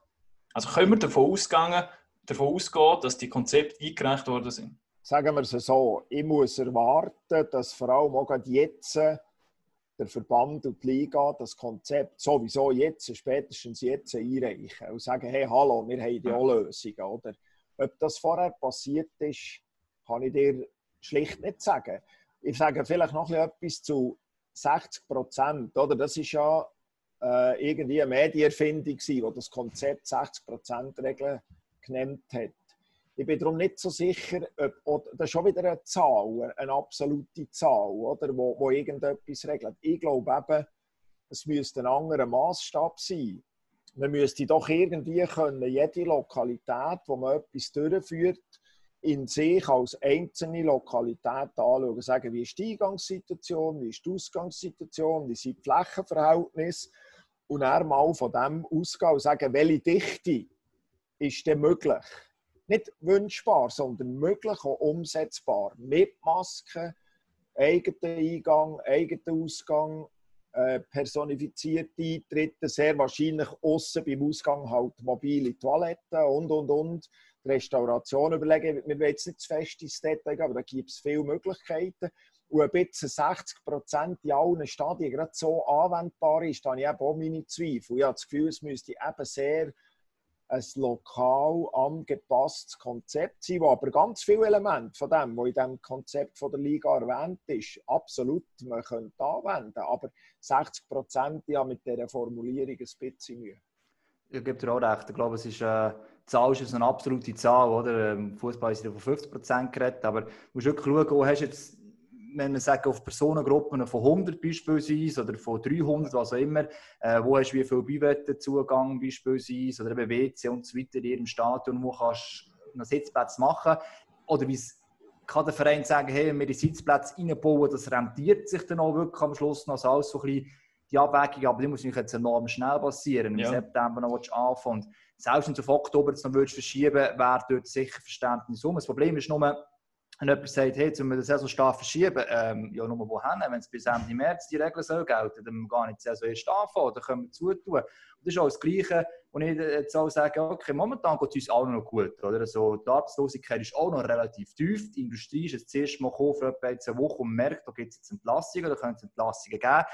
Also können wir davon ausgehen, davon ausgehen, dass die Konzepte eingereicht worden sind? Sagen wir es so, ich muss erwarten, dass vor allem auch jetzt der Verband und die Liga das Konzept sowieso jetzt, spätestens jetzt einreichen und sagen, hey, hallo, wir haben die auch Lösungen. Oder? Ob das vorher passiert ist, kann ich dir schlicht nicht sagen. Ich sage vielleicht noch etwas zu 60 Prozent. Das ist ja äh, irgendwie eine Medienerfindung die das Konzept 60%-Regel genannt hat. Ich bin darum nicht so sicher, ob das ist schon wieder eine Zahl, eine absolute Zahl, oder, wo, wo irgendetwas regelt. Ich glaube eben, es müsste ein anderer Maßstab sein. Man müsste doch irgendwie können, jede Lokalität, wo man etwas durchführt, in sich als einzelne Lokalität anschauen. Sagen, wie ist die Eingangssituation, wie ist die Ausgangssituation, wie sind die Flächenverhältnisse und dann mal von dem ausgehen und sagen, welche Dichte ist denn möglich? Nicht wünschbar, sondern möglich und umsetzbar. Mit Masken, eigener Eingang, eigener Ausgang, äh, personifizierte Eintritte, sehr wahrscheinlich außen beim Ausgang halt mobile Toiletten und, und, und. Die Restauration überlegen, wir wollen jetzt nicht zu fest ins Detail gehen, aber da gibt es viele Möglichkeiten und ein bisschen 60 Prozent in allen Stadien gerade so anwendbar ist, dann habe ich eben auch meine Zweifel. Ich habe das Gefühl, es müsste eben sehr ein lokal angepasstes Konzept sein, wo aber ganz viele Elemente von dem, was in dem Konzept von der Liga erwähnt ist, absolut man könnte anwenden. Aber 60 Prozent ja mit dieser Formulierung ein bisschen Mühe. Ich gebe dir auch recht. Ich glaube, es ist, äh, Zahl ist eine absolute Zahl. Oder? Im Fußball ist von 50 Prozent geredet. Aber du musst wirklich schauen, wo hast jetzt wenn wir sagen, auf Personengruppen von 100 beispielsweise oder von 300, was auch immer, äh, wo hast du wie viel Bivette-Zugang beispielsweise oder eben WC und so weiter in ihrem Stadion, wo kannst du noch Sitzplätze machen oder wie kann der Verein sagen, hey, wenn wir die Sitzplätze reinbauen, das rentiert sich dann auch wirklich am Schluss noch, also alles so ein bisschen die Abwägung, aber die muss jetzt enorm schnell passieren, im ja. September noch anfangen. Und selbst wenn du auf Oktober jetzt noch verschieben würdest, wäre dort sicher Verständnis um. Das Problem ist nur, wenn jemand sagt, hey, sollen wir den Saisonstart verschieben, ähm, ja, nur wohin? Wenn es bis Ende März die Regeln soll gelten, dann gar nicht die Saison erst anfangen, dann können wir zutun. Und das ist auch das Gleiche, wo ich jetzt auch sage, okay, momentan geht es uns auch noch gut. Oder? Also, die Arbeitslosigkeit ist auch noch relativ tief. Die Industrie ist jetzt das erste Mal gekommen, für etwa eine Woche und merkt, da gibt es jetzt Entlassungen, da können es Entlassungen geben.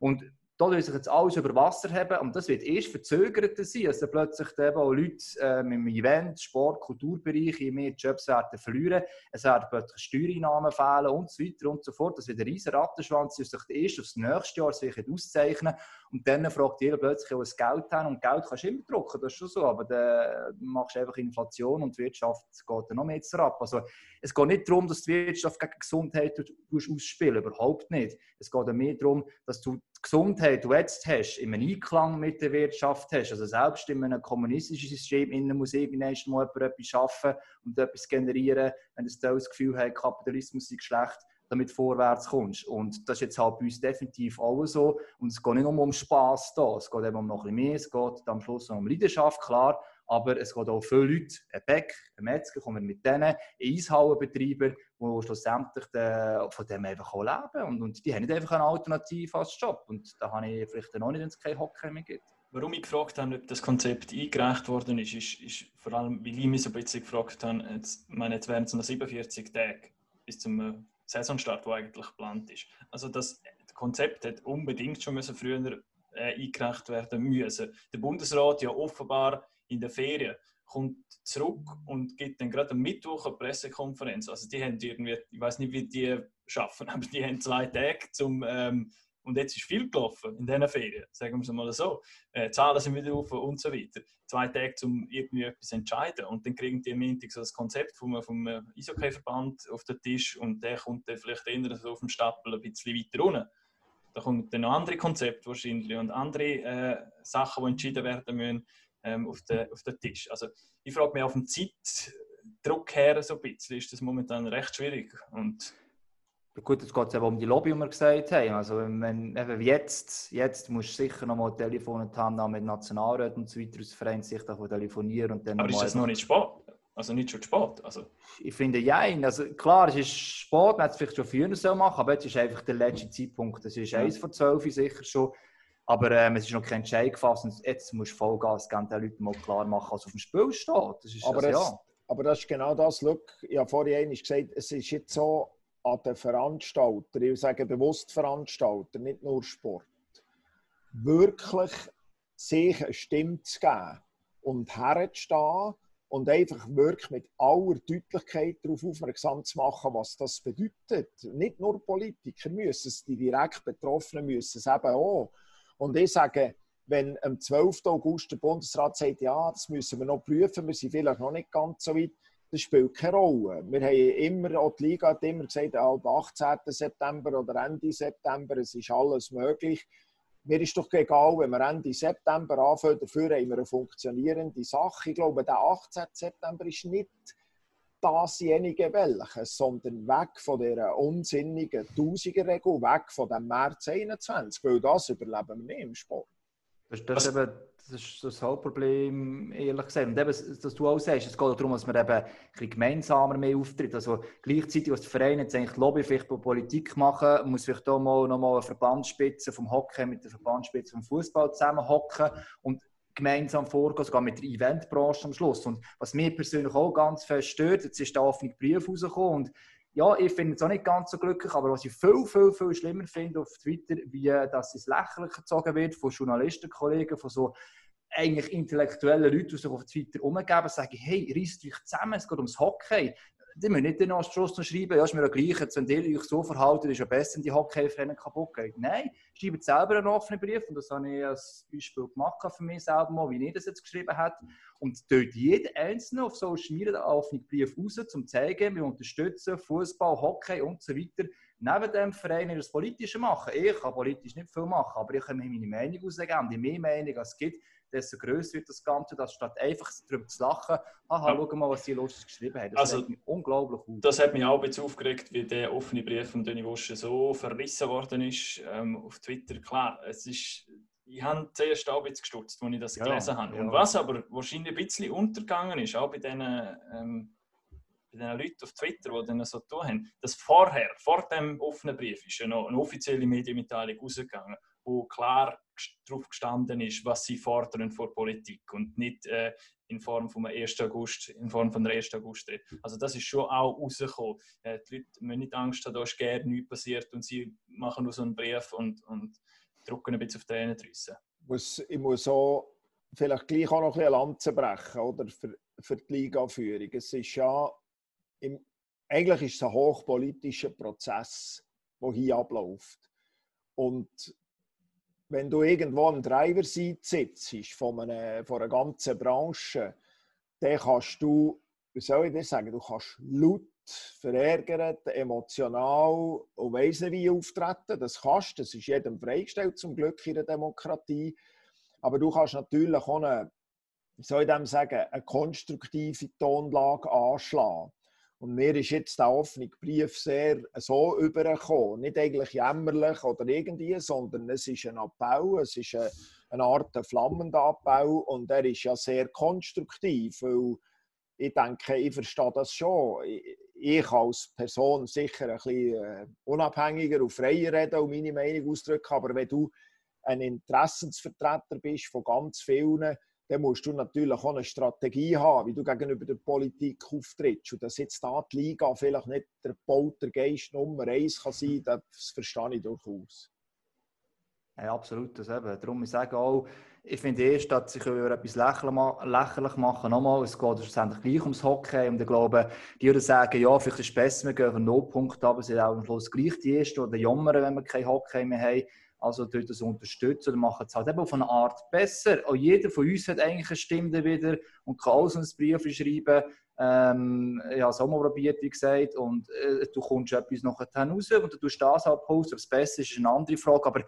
Und da lösen sich jetzt alles über Wasser haben und das wird erst verzögert sein, also plötzlich eben auch Leute äh, im Event, Sport, Kulturbereich mehr Jobs werden verlieren, es werden plötzlich Steuereinnahmen fehlen und so weiter und so fort. Das wird ein riesen Rattenschwanz, der sich erst aufs nächste Jahr sich auszeichnen und dann fragt jeder plötzlich, wo das Geld haben und Geld kannst du immer drucken, das ist schon so, aber dann machst du einfach Inflation und die Wirtschaft geht dann noch mehr ab. Also es geht nicht darum, dass die Wirtschaft gegen Gesundheit ausspielen, überhaupt nicht. Es geht mehr darum, dass du die Gesundheit, die du jetzt hast, einem Einklang mit der Wirtschaft hast. Also selbst in einem kommunistischen System innen muss irgendwann mal jemand etwas schaffen und etwas generieren, wenn es das Gefühl hat, Kapitalismus ist schlecht, damit du vorwärts kommst. Und das ist jetzt halt bei uns definitiv auch so. Und es geht nicht nur um Spass da, es geht eben um noch ein bisschen mehr, es geht am Schluss um Leidenschaft, klar, aber es geht auch viele Leute, ein Bäck, ein Metzger, kommen mit denen, Eishallenbetreiber, die schlussendlich von dem einfach auch leben. Und, und die haben nicht einfach eine Alternative als Job. Und da habe ich vielleicht noch nicht, wenn es kein Hockey mehr gibt. Warum ich gefragt habe, ob das Konzept eingereicht worden ist, ist, ist vor allem, weil ich mich so ein bisschen gefragt habe, jetzt, ich meine, jetzt wären es noch 47 Tage bis zum äh, Saisonstart, der eigentlich geplant ist. Also das Konzept hat unbedingt schon müssen früher äh, eingereicht werden müssen. Der Bundesrat ja offenbar in der Ferien kommt zurück und gibt dann gerade am Mittwoch eine Pressekonferenz. Also die haben irgendwie, ich weiß nicht, wie die schaffen, aber die haben zwei Tage zum ähm, und jetzt ist viel gelaufen in diesen Ferien, sagen wir es mal so. Äh, Zahlen sind wieder auf und so weiter. Zwei Tage, um irgendwie etwas zu entscheiden. Und dann kriegen die Montag so das Konzept vom, vom Eishockey-Verband auf den Tisch und der kommt dann vielleicht eher so auf dem Stapel ein bisschen weiter runter. Da kommen dann noch andere Konzepte wahrscheinlich und andere äh, Sachen, die entschieden werden müssen, ähm, auf, den, auf den Tisch. Also ich frage mich auf dem Zeitdruck her so ein bisschen, ist das momentan recht schwierig. Und Gut, es geht eben um die Lobby, die wir gesagt haben. Also wenn, wenn jetzt, jetzt musst du sicher noch mal Telefon haben mit Nationalräten und so weiter aus Vereinssicht telefonieren. Und dann Aber ist das noch nicht spät? Also nicht schon spät? Also. Ich finde ja, also klar, es ist spät, man hätte es vielleicht schon früher so machen aber jetzt ist einfach der letzte Zeitpunkt. Es ist ja. 1 von 12 sicher schon. Aber ähm, es ist noch kein Entscheid gefasst und jetzt musst du Vollgas geben, den Leuten mal klar machen, was auf dem Spiel steht. Das ist aber, es, ja. aber das ist genau das, Look, ich habe vorhin gesagt, es ist jetzt so, an den Veranstalter, ich sage bewusst Veranstalter, nicht nur Sport, wirklich sich eine Stimme zu geben und herzustehen und einfach wirklich mit aller Deutlichkeit darauf aufmerksam zu machen, was das bedeutet. Nicht nur Politiker müssen es, die direkt Betroffenen müssen es eben auch. Und ich sage, wenn am 12. August der Bundesrat sagt, ja, das müssen wir noch prüfen, wir sind vielleicht noch nicht ganz so weit, das spielt keine Rolle. Wir haben immer, auch die Liga hat immer gesagt, ab 18. September oder Ende September, es ist alles möglich. Mir ist doch egal, wenn wir Ende September anfangen, dafür haben wir eine funktionierende Sache. Ich glaube, der 18. September ist nicht dasjenige welches, sondern weg von dieser unsinnigen Tausigerregel, weg von dem März 21, weil das überleben wir nicht im Sport. Das, das ist eben das ist das Hauptproblem, ehrlich gesagt. Und eben, dass du auch sagst, es geht darum, dass man eben ein bisschen gemeinsamer mehr auftritt. Also gleichzeitig, was die Vereine jetzt eigentlich Lobby vielleicht bei Politik machen, muss vielleicht auch mal noch mal eine Verbandsspitze vom Hockey mit der Verbandsspitze vom Fußball zusammenhocken und gemeinsam vorgehen, sogar mit der Eventbranche am Schluss. Und was mir persönlich auch ganz fest stört, jetzt ist der offene Brief rausgekommen und ja, ich finde es auch nicht ganz so glücklich, aber was ich viel, viel, viel schlimmer finde auf Twitter, wie dass es lächerlich gezogen wird von Journalistenkollegen, von so eigentlich intellektuellen Leuten, die sich auf Twitter umgeben, sagen, hey, reißt euch zusammen, es geht ums Hockey. Die müssen nicht den noch schreiben, ja, ist mir ja gleich, wenn ihr euch so verhaltet, ist ja besser, wenn die Hockey-Vereine kaputt gehen. Nein, schreibt selber einen offenen Brief und das habe ich als Beispiel gemacht für mich selber mal, wie ich das jetzt geschrieben habe. Und dort jeder Einzelne auf Social Media einen offenen Brief raus, um zu zeigen, wir unterstützen Fußball, Hockey und so weiter. Neben dem Verein das Politische machen. Ich kann politisch nicht viel machen, aber ich kann meine Meinung aussagen. Und je mehr Meinung es gibt, desto größer wird das Ganze, dass statt einfach darüber zu lachen, aha, ja. schau mal, was sie lustig geschrieben haben. Das also, hat mich unglaublich gut. Das hat mich auch ein bisschen aufgeregt, wie der offene Brief von Döni Wosche so verrissen worden ist ähm, auf Twitter. Klar, es ist, ich habe zuerst auch ein bisschen gestutzt, als ich das ja, gelesen habe. Ja. Und was aber wahrscheinlich ein bisschen untergegangen ist, auch bei diesen, ähm, bei diesen Leuten auf Twitter, die dann so tun haben, dass vorher, vor dem offenen Brief, ist ja noch eine offizielle Medienmitteilung rausgegangen wo klar darauf gestanden ist, was sie fordern vor Politik und nicht äh, in Form von 1. August, in Form von der 1. August. Also das ist schon auch rausgekommen. Äh, die Leute müssen nicht Angst haben, da ist gerne nichts passiert und sie machen nur so einen Brief und, und drücken ein bisschen auf Tränen Muss, ich muss auch vielleicht gleich auch noch ein bisschen Lanze brechen oder, für, für die Ligaführung. Es ist ja, im, eigentlich ist es ein hochpolitischer Prozess, der hier abläuft. Und wenn du irgendwo am Driver-Seat sitzt von einer, von einer ganzen Branche, dann kannst du, wie soll ich das sagen, du kannst laut, verärgert, emotional und weiss nicht wie auftreten. Das kannst das ist jedem freigestellt, zum Glück in der Demokratie. Aber du kannst natürlich auch eine, wie soll ich dem sagen, eine konstruktive Tonlage anschlagen. Und mir ist jetzt der offene Brief sehr so übergekommen. Nicht eigentlich jämmerlich oder irgendwie, sondern es ist ein Appell, es ist eine, eine Art flammender Appell und er ist ja sehr konstruktiv, weil ich denke, ich verstehe das schon. Ich als Person sicher ein bisschen äh, unabhängiger und freier reden und meine Meinung ausdrücken, aber wenn du ein Interessensvertreter bist von ganz vielen, dann musst du natürlich auch eine Strategie haben, wie du gegenüber der Politik auftrittst. Und dass jetzt da die Liga vielleicht nicht der Poltergeist Nummer eins kann sein kann, das verstehe ich durchaus. Ja, absolut. Das eben. Darum ich sage auch, ich finde erst, dass sich über etwas lächerlich machen, nochmal, es geht schlussendlich gleich ums Hockey und ich glaube, die würden sagen, ja, vielleicht ist es besser, wir gehen auf einen Nullpunkt, aber sind auch am Schluss gleich die Ersten oder jammern, wenn wir kein Hockey mehr haben. Also dort das unterstützen oder machen es halt eben auf eine Art besser. Auch jeder von uns hat eigentlich eine Stimme wieder und kann auch so ein Brief schreiben. Ähm, ich habe es auch mal probiert, wie gesagt, und äh, du kommst etwas nachher raus und du tust das halt posten. Ob es besser ist, ist eine andere Frage. Aber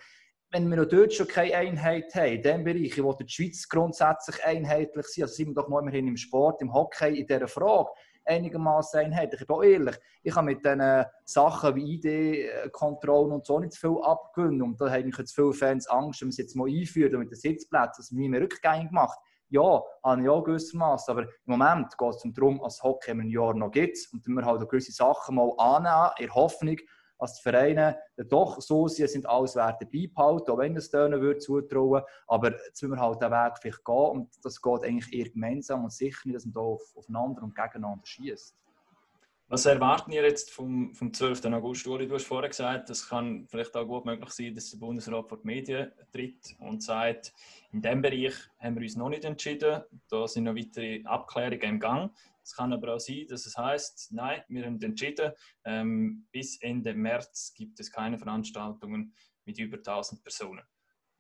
wenn wir noch dort schon keine Einheit haben, in diesem Bereich, wo die Schweiz grundsätzlich einheitlich sind, also sind wir doch mal immerhin im Sport, im Hockey, in dieser Frage, einigermaßen einheitlich. Ich bin auch ehrlich, ich habe mit diesen Sachen wie ID-Kontrollen und so nicht zu viel abgewinnen. Und da haben jetzt viele Fans Angst, wenn man es jetzt mal einführt mit den Sitzplätzen, dass man mir rückgängig macht. Ja, habe ich auch gewissermaßen. Aber im Moment geht es darum, als Hockey ein Jahr noch gibt und wir halt gewisse Sachen mal annehmen, in Hoffnung, dass die Vereine doch so sind, sind alles Werte beibehalten, auch wenn es denen würde zutrauen. Aber jetzt müssen wir halt den Weg vielleicht gehen und das geht eigentlich eher gemeinsam und sicher nicht, dass man da auf, aufeinander und gegeneinander schießt. Was erwarten ihr jetzt vom, vom 12. August? Uri, du hast vorher gesagt, es kann vielleicht auch gut möglich sein, dass der Bundesrat vor die Medien tritt und sagt, in diesem Bereich haben wir uns noch nicht entschieden, da sind noch weitere Abklärungen im Gang. Es kann aber auch sein, dass es heißt, nein, wir haben entschieden, ähm, bis Ende März gibt es keine Veranstaltungen mit über 1000 Personen.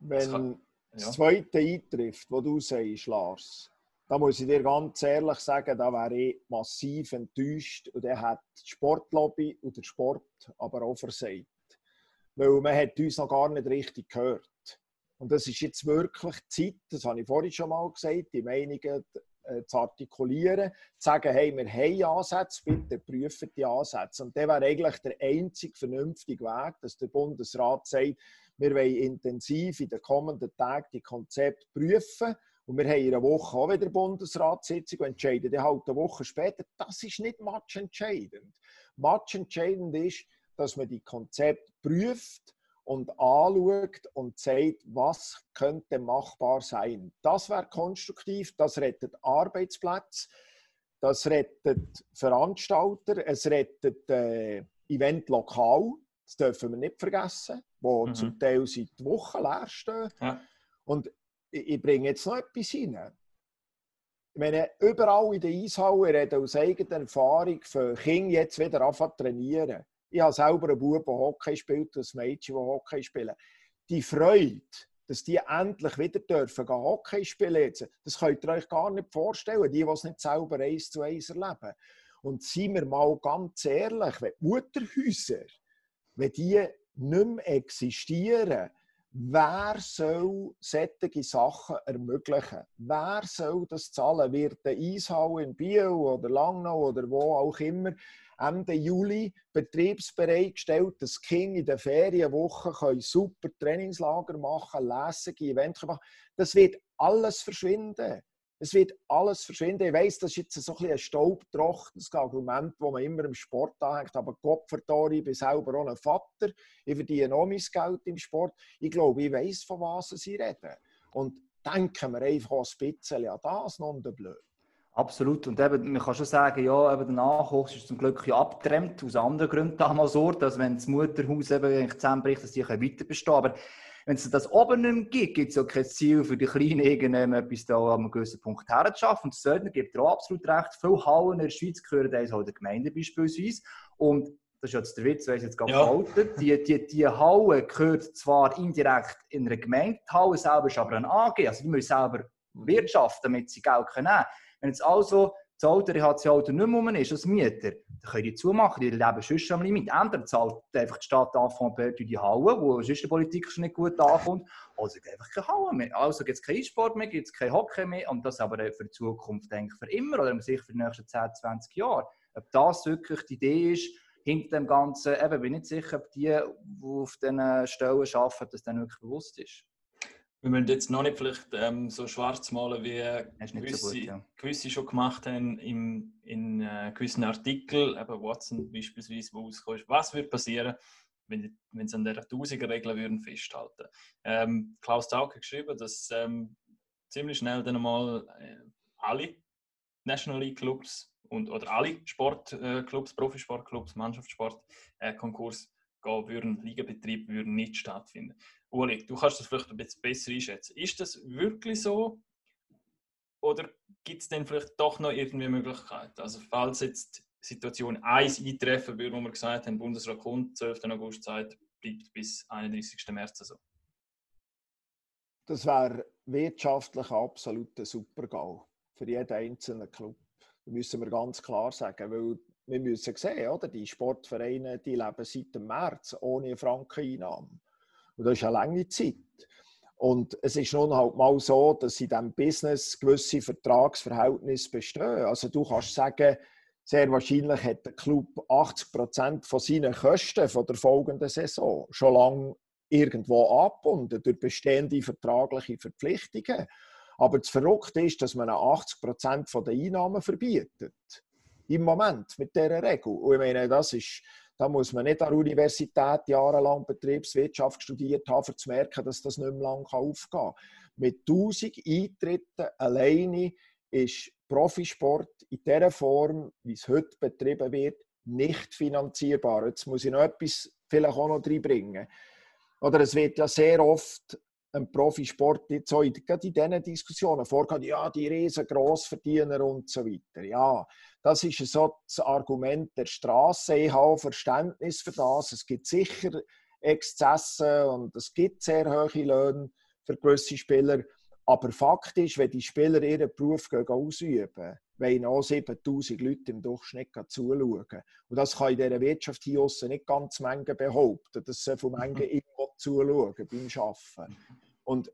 Wenn das, kann, ja. das zweite eintrifft, wo du sagst, Lars, da muss ich dir ganz ehrlich sagen, da wäre ich massiv enttäuscht und er hat die Sportlobby und der Sport aber auch versagt. Weil man hat uns noch gar nicht richtig gehört. Und das ist jetzt wirklich Zeit, das habe ich vorhin schon mal gesagt, die Meinungen äh, zu artikulieren, zu sagen, hey, wir haben Ansätze, bitte prüfen die Ansätze. Und der wäre eigentlich der einzig vernünftige Weg, dass der Bundesrat sagt, wir wollen intensiv in den kommenden Tagen die Konzepte prüfen. Und wir haben in einer Woche auch wieder Bundesratssitzung und entscheiden dann halt eine Woche später. Das ist nicht matchentscheidend. Matchentscheidend ist, dass man die Konzepte prüft und anschaut und sagt, was könnte machbar sein. Das wäre konstruktiv, das rettet Arbeitsplätze, das rettet Veranstalter, es rettet äh, Event lokal, das dürfen wir nicht vergessen, wo mhm. zum Teil seit Wochen leer stehen. Ja. Und ich, bringe jetzt noch etwas. Ich meine, überall in der Eishalle reden aus eigener Erfahrung für Kinder jetzt wieder anfangen zu trainieren. Ich habe selber einen Bub, der Hockey spielt, und ein Mädchen, das Hockey spielt. Die Freude, dass die endlich wieder dürfen gehen, Hockey spielen jetzt, das könnt ihr euch gar nicht vorstellen, die, die es nicht selber eins zu eins erleben. Und seien wir mal ganz ehrlich, wenn Mutterhäuser, wenn die nicht mehr existieren, wer soll solche Sachen ermöglichen? Wer soll das zahlen? Wird der Eishall in Biel oder Langnau oder wo auch immer Ende Juli betriebsbereit gestellt, dass King in den Ferienwochen super Trainingslager machen, lässige Events machen. Das wird alles verschwinden. Es wird alles verschwinden. Ich weiss, das ist jetzt so ein, ein staubtrockenes Argument, das man immer im Sport anhängt. Aber Gott verdammt, ich bin selber auch ein Vater. Ich verdiene auch mein Geld im Sport. Ich glaube, ich weiss, von was sie reden. Und denken wir einfach ein bisschen an das, non de blöd. Absolut. Und eben, man kann schon sagen, ja, eben der Nachwuchs ist zum Glück ja abgetrennt, aus anderen Gründen damals so, dass wenn das Mutterhaus eben zusammenbricht, dass die weiter bestehen Aber wenn es das oben nicht mehr gibt, gibt es ja kein Ziel für die Kleinen, irgendetwas da an einem gewissen Punkt herzuschaffen. Und das Söldner gibt auch absolut recht. Viele Hallen in der Schweiz gehören eins halt der Gemeinde beispielsweise. Und das ist jetzt der Witz, weil ich jetzt gerade ja. Die, die, die Halle gehört zwar indirekt in einer Gemeinde, die Halle selber ist aber ein AG, also die müssen selber wirtschaften, damit sie Geld nehmen können. Wenn jetzt also das Auto, das Auto nicht mehr ist als Mieter, dann können die zumachen, die leben sonst am Limit. Entweder zahlt einfach die Stadt Anfang durch die Halle, wo sonst die Politik schon nicht gut ankommt, es gibt einfach keine Halle mehr. Also gibt es keinen Sport mehr, gibt es kein Hockey mehr und das aber für die Zukunft eigentlich für immer oder sicher für die nächsten 10, 20 Jahre. Ob das wirklich die Idee ist, hinter dem Ganzen, eben bin ich nicht sicher, ob die, die auf diesen Stellen arbeiten, das dann wirklich bewusst ist. Wir müssen jetzt noch nicht vielleicht ähm, so schwarz malen, wie gewisse, so gut, ja. gewisse schon gemacht haben im, in äh, gewissen Artikeln, eben Watson beispielsweise, wo rauskommt, was wird passieren, wenn, wenn sie an der 1000er-Regel würden festhalten. Ähm, Klaus Tauke hat geschrieben, dass ähm, ziemlich schnell dann mal äh, alle National League Clubs und, oder alle Sportclubs, äh, Profisportclubs, Mannschaftssport, äh, Konkurs gehen würden, Ligabetrieb würden nicht stattfinden. Uli, du kannst das vielleicht ein bisschen besser einschätzen. Ist das wirklich so? Oder gibt es denn vielleicht doch noch irgendwie Möglichkeiten? Also falls jetzt Situation 1 eintreffen würde, wo wir gesagt haben, Bundesrat kommt, 12. August Zeit, bleibt bis 31. März so. Das wäre wirtschaftlich absolut ein Super-GAU für jeden einzelnen Club. Das müssen wir ganz klar sagen, weil wir müssen sehen, oder? die Sportvereine die leben seit dem März ohne Frankeneinnahmen. Und das ist eine lange Zeit. Und es ist nun halt mal so, dass in diesem Business gewisse Vertragsverhältnisse bestehen. Also du kannst sagen, sehr wahrscheinlich hat der Club 80 Prozent von seinen Kosten von der folgenden Saison schon lange irgendwo abgebunden durch bestehende vertragliche Verpflichtungen. Aber das Verrückte ist, dass man 80 Prozent der Einnahmen verbietet. Im Moment mit dieser Regel. Und ich meine, das ist, da muss man nicht an der Universität jahrelang Betriebswirtschaft studiert haben, um zu merken, dass das nicht mehr lange aufgehen kann. Mit 1000 Eintritten alleine ist Profisport in der Form, wie es heute betrieben wird, nicht finanzierbar. Jetzt muss ich noch etwas vielleicht auch noch reinbringen. Oder es wird ja sehr oft ein Profisport jetzt so in, gerade in diesen Diskussionen vorgeht, ja, die riesen Grossverdiener und so weiter. Ja, das ist so das Argument der Straße. Ich habe Verständnis für das. Es gibt sicher Exzesse und es gibt sehr hohe Löhne für gewisse Spieler. Aber Fakt ist, wenn die Spieler ihren Beruf ausüben, wollen auch 7000 Leute im Durchschnitt zuschauen. Und das kann in dieser Wirtschaft hier nicht ganz Menge behaupten, dass sie von Menge immer zuschauen beim Arbeiten. Und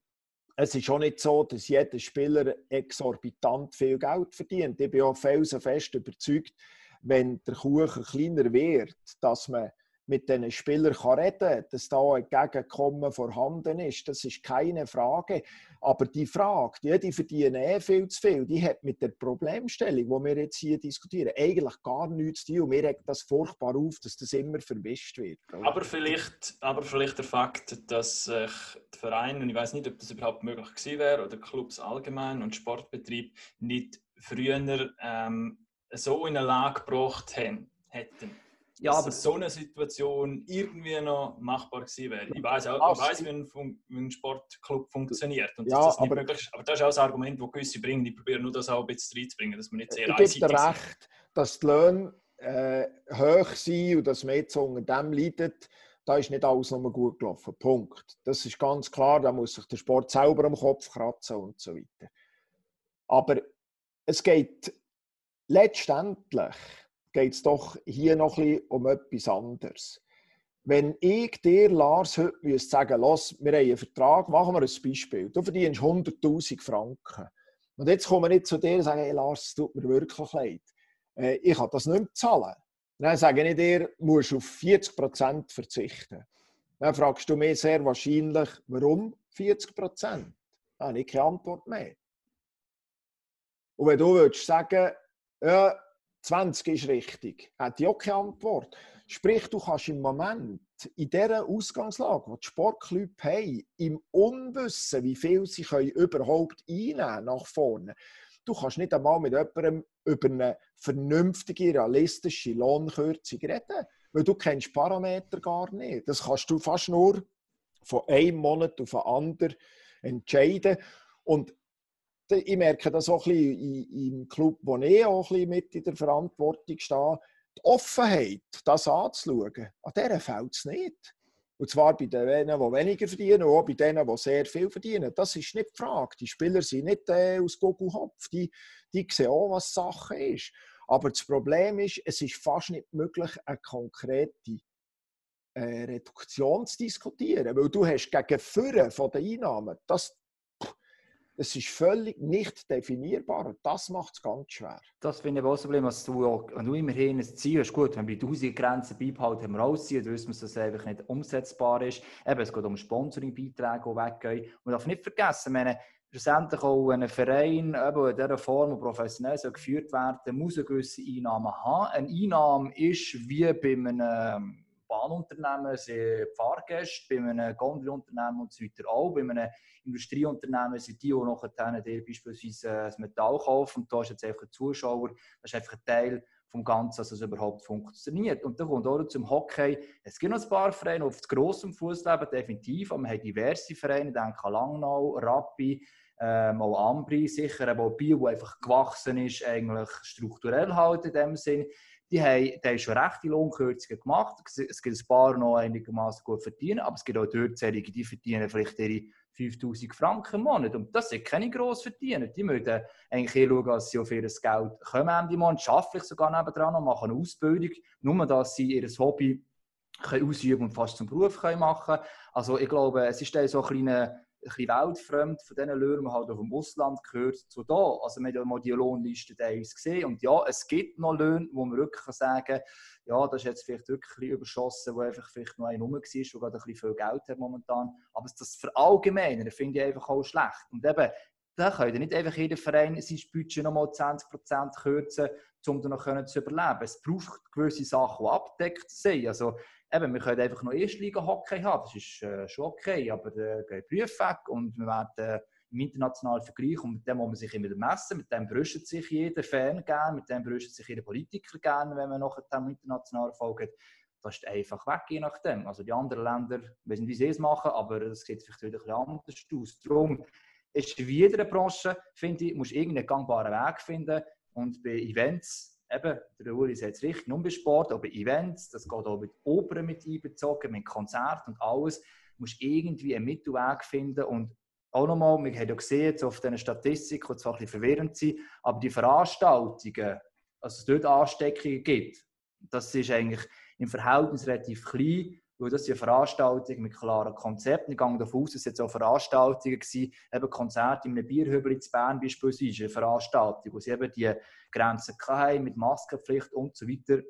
es ist auch nicht so, dass jeder Spieler exorbitant viel Geld verdient. Ich bin auch felsenfest überzeugt, wenn der Kuchen kleiner wird, dass man mit diesen Spielern reden kann, dass da ein Gegenkommen vorhanden ist. Das ist keine Frage. Aber die Frage, die, die verdienen eh viel zu viel, die hat mit der Problemstellung, die wir jetzt hier diskutieren, eigentlich gar nichts zu tun. Und mir regt das furchtbar auf, dass das immer verwischt wird. Aber vielleicht, aber vielleicht der Fakt, dass sich die Vereine, und ich weiß nicht, ob das überhaupt möglich gewesen wäre, oder Clubs allgemein und Sportbetrieb nicht früher ähm, so in eine Lage gebracht hätten ja, aber so eine Situation irgendwie noch machbar gewesen wäre. Ich weiß auch, ich weiß, wie ein, wie ein Sportclub funktioniert und ja, das nicht aber, möglich ist. Aber das ist auch ein Argument, das gewisse bringen. Ich probiere nur das auch ein bisschen reinzubringen, dass man nicht sehr einseitig ist. recht, dass die Löhne äh, hoch sind und dass man jetzt unter dem leidet. Da ist nicht alles nochmal gut gelaufen. Punkt. Das ist ganz klar, da muss sich der Sport selber am Kopf kratzen und so weiter. Aber es geht letztendlich geht es doch hier noch ein um etwas anderes. Wenn ich dir, Lars, heute sagen los, wir haben einen Vertrag, machen wir ein Beispiel. Du verdienst 100'000 Franken. Und jetzt komme ich zu dir und sage, hey, Lars, es tut mir wirklich leid. Äh, ich kann das nicht mehr zahlen. Dann sage ich dir, du musst auf 40% verzichten. Dann fragst du mich sehr wahrscheinlich, warum 40%? Dann habe ich keine Antwort mehr. Und wenn du würdest sagen, ja, 20 ist richtig. Hat ja keine Antwort. Sprich, du kannst im Moment in dieser Ausgangslage, die die Sportclubs haben, im Unwissen, wie viel sie können überhaupt einnehmen nach vorne, du kannst nicht einmal mit jemandem über eine vernünftige, realistische Lohnkürzung reden, weil du kennst Parameter gar nicht. Das kannst du fast nur von einem Monat auf den anderen entscheiden. Und ich merke das auch ein bisschen im Club, wo ich auch ein bisschen mit in der Verantwortung stehe, die Offenheit, das anzuschauen, an der fällt es nicht. Und zwar bei denen, die weniger verdienen, und auch bei denen, die sehr viel verdienen. Das ist nicht die Frage. Die Spieler sind nicht äh, aus Gugelhopf. Die, die sehen auch, was Sache ist. Aber das Problem ist, es ist fast nicht möglich, eine konkrete äh, Reduktion zu diskutieren. Weil du hast gegen Führen von den Einnahmen, das, es ist völlig nicht definierbar und das macht es ganz schwer. Das finde ich auch das Problem, dass du, wenn du immerhin ein Ziel hast, gut, wenn wir 1000 Grenzen beibehalten, haben wir ausziehen, dann wissen wir, dass das einfach nicht umsetzbar ist. Eben, es geht um Sponsoring-Beiträge, die weggehen. Man darf nicht vergessen, meine, schlussendlich auch ein Verein, eben in dieser Form, professionell so geführt werden muss eine gewisse Einnahme haben. Eine Einnahme ist wie bei einem Bahnunternehmen sind Fahrgäste, bei einem Gondelunternehmen und so weiter auch. Bei einem Industrieunternehmen sind die, die nachher beispielsweise das Metall kaufen und da ist jetzt einfach ein Zuschauer, das ist einfach ein Teil vom Ganzen, dass es überhaupt funktioniert. Und dann kommt auch zum Hockey. Es gibt noch ein paar Vereine auf das grossen Fußleben, definitiv, aber wir haben diverse Vereine, denke an Langnau, Rappi, ähm, auch Ambri, sicher, aber auch Bio, der einfach gewachsen ist, eigentlich strukturell halt in dem Sinn. Die haben, die haben schon rechte Lohnkürzungen gemacht. Es gibt ein paar noch einigermaßen gut verdienen, aber es gibt auch dort solche, die verdienen vielleicht ihre 5000 Franken im Monat. Und das sind keine Grossverdiener. Die müssen eigentlich schauen, dass sie auf ihr Geld kommen Ende Monat, arbeiten sogar nebenan noch, machen eine Ausbildung, nur dass sie ihr Hobby können ausüben und fast zum Beruf können machen Also ich glaube, es ist dann so ein kleiner ein bisschen weltfremd von diesen Löhnen, die halt auf dem Ausland gehört, zu da. Also wir haben ja mal die Lohnliste gesehen und ja, es gibt noch Löhne, wo man wirklich sagen ja, das ist jetzt vielleicht wirklich überschossen, wo einfach vielleicht noch ein Nummer war, der gerade ein bisschen viel Geld hat momentan. Aber das Verallgemeinern finde ich einfach auch schlecht. Und eben, da kann nicht einfach jeder Verein sein Budget noch mal 20% kürzen, um dann noch zu überleben. Es braucht gewisse Sachen, die abgedeckt sind. Also, eben, wir können einfach noch Erstliga-Hockey haben, das ist äh, schon okay, aber äh, geht Prüf weg und wir werden äh, im internationalen Vergleich und mit dem muss man sich immer messen, mit dem brüstet sich jeder Fan gerne, mit dem brüstet sich jeder Politiker gerne, wenn man nachher dem internationalen Erfolg hat. Das ist einfach weg, je nachdem. Also die anderen Länder, nicht, wie sie es machen, aber das sieht vielleicht wieder ein bisschen anders aus. Darum ist wie jeder Branche, finde ich, muss irgendeinen gangbaren Weg finden und bei Events eben, der Uli sagt es richtig, nur bei Sport, aber Events, das geht auch mit Opern mit einbezogen, mit Konzerten und alles, du musst irgendwie einen Mittelweg finden und auch nochmal, wir haben ja gesehen, auf diesen Statistiken, die zwar ein bisschen verwirrend sind, aber die Veranstaltungen, also es dort Ansteckungen gibt, das ist eigentlich im Verhältnis relativ klein weil das sind Veranstaltungen mit klaren Konzepten. Ich gehe davon aus, dass es jetzt auch Veranstaltungen waren, eben Konzerte in einem Bierhübel in Bern beispielsweise, eine Veranstaltung, wo sie eben die Grenzen hatten, mit Maskenpflicht und so weiter.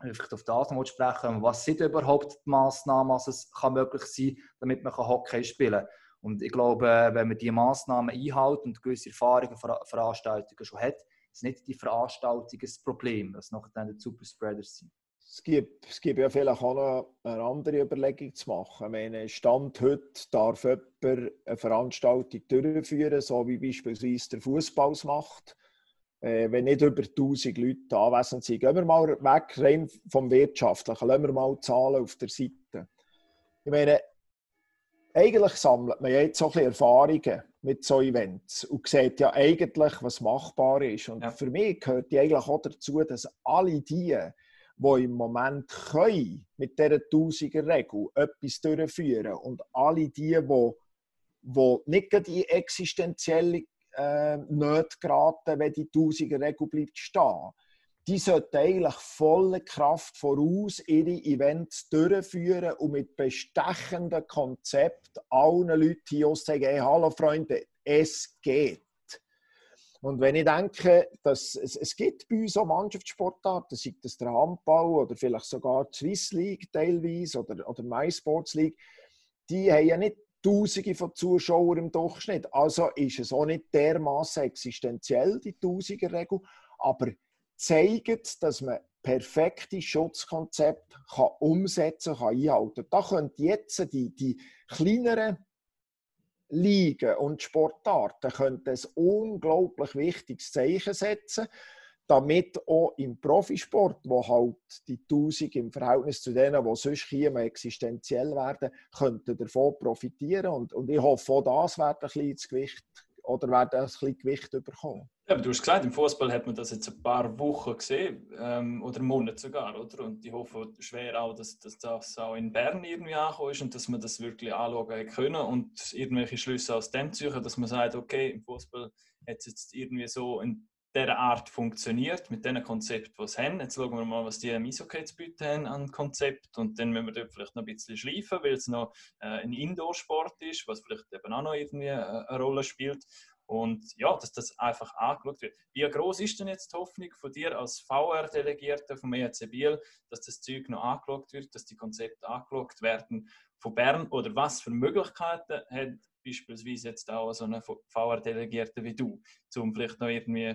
Vielleicht auf das noch sprechen, was sind überhaupt die Massnahmen, was es kann möglich sein damit man Hockey spielen kann. Und ich glaube, wenn man diese Massnahmen einhält und gewisse Erfahrungen von Veranstaltungen schon hat, sind nicht die Veranstaltungen das Problem, dass nachher dann die Superspreaders sind. Es gibt, es gibt ja vielleicht auch noch eine andere Überlegung zu machen. Ich meine, Stand heute darf jemand eine Veranstaltung durchführen, so wie beispielsweise der Fußball es macht, äh, wenn nicht über 1000 Leute anwesend sind. Gehen wir mal weg rein vom Wirtschaftlichen, lassen wir mal Zahlen auf der Seite. Ich meine, eigentlich sammelt man jetzt so ein bisschen Erfahrungen mit so Events und sieht ja eigentlich, was machbar ist. Und ja. für mich gehört die eigentlich auch dazu, dass alle die, die im Moment können, mit dieser Tausiger-Regel etwas durchführen und alle die, die, die nicht in existenzielle äh, Nöte geraten, wenn die Tausiger-Regel bleibt stehen, die sollten eigentlich volle Kraft voraus ihre Events durchführen und mit bestechenden Konzept allen Leuten hier sagen, hey, hallo Freunde, es geht. Und wenn ich denke, dass es, es gibt bei uns auch Mannschaftssportarten, sei das der Handball oder vielleicht sogar die Swiss League teilweise oder, oder MySports League, die haben ja nicht Tausende von Zuschauern im Durchschnitt. Also ist es auch nicht dermaßen existenziell, die Tausiger-Regel, aber zeigt, dass man perfekte Schutzkonzepte kann umsetzen kann, einhalten kann. Da können jetzt die, die kleineren Ligen und Sportarten können ein unglaublich wichtiges Zeichen setzen, damit auch im Profisport, wo halt die Tausend im Verhältnis zu denen, die sonst hier existenziell werden, könnten davon profitieren. Und, und ich hoffe, auch das wird ein bisschen ins Gewicht oder werden ein bisschen Gewicht bekommen. Ja, du hast gesagt, im Fußball hat man das jetzt ein paar Wochen gesehen ähm, oder Monate sogar, oder? Und ich hoffe schwer auch, dass, dass das auch in Bern irgendwie angekommen ist und dass man das wirklich anschauen können und irgendwelche Schlüsse aus dem ziehen, dass man sagt, okay, im Fußball hat es jetzt irgendwie so in dieser Art funktioniert, mit dem Konzept, was sie haben. Jetzt schauen wir mal, was die im Eishockey zu bieten haben an Konzept und dann müssen wir dort vielleicht noch ein bisschen schleifen, weil es noch äh, ein Indoor-Sport ist, was vielleicht eben auch noch irgendwie äh, eine Rolle spielt. Und ja, dass das einfach angeschaut wird. Wie groß ist denn jetzt die Hoffnung von dir als VR-Delegierter vom EHC Biel, dass das Zeug noch angeschaut wird, dass die Konzepte angeschaut werden von Bern? Oder was für Möglichkeiten hat beispielsweise jetzt auch so eine VR-Delegierter wie du, um vielleicht noch irgendwie,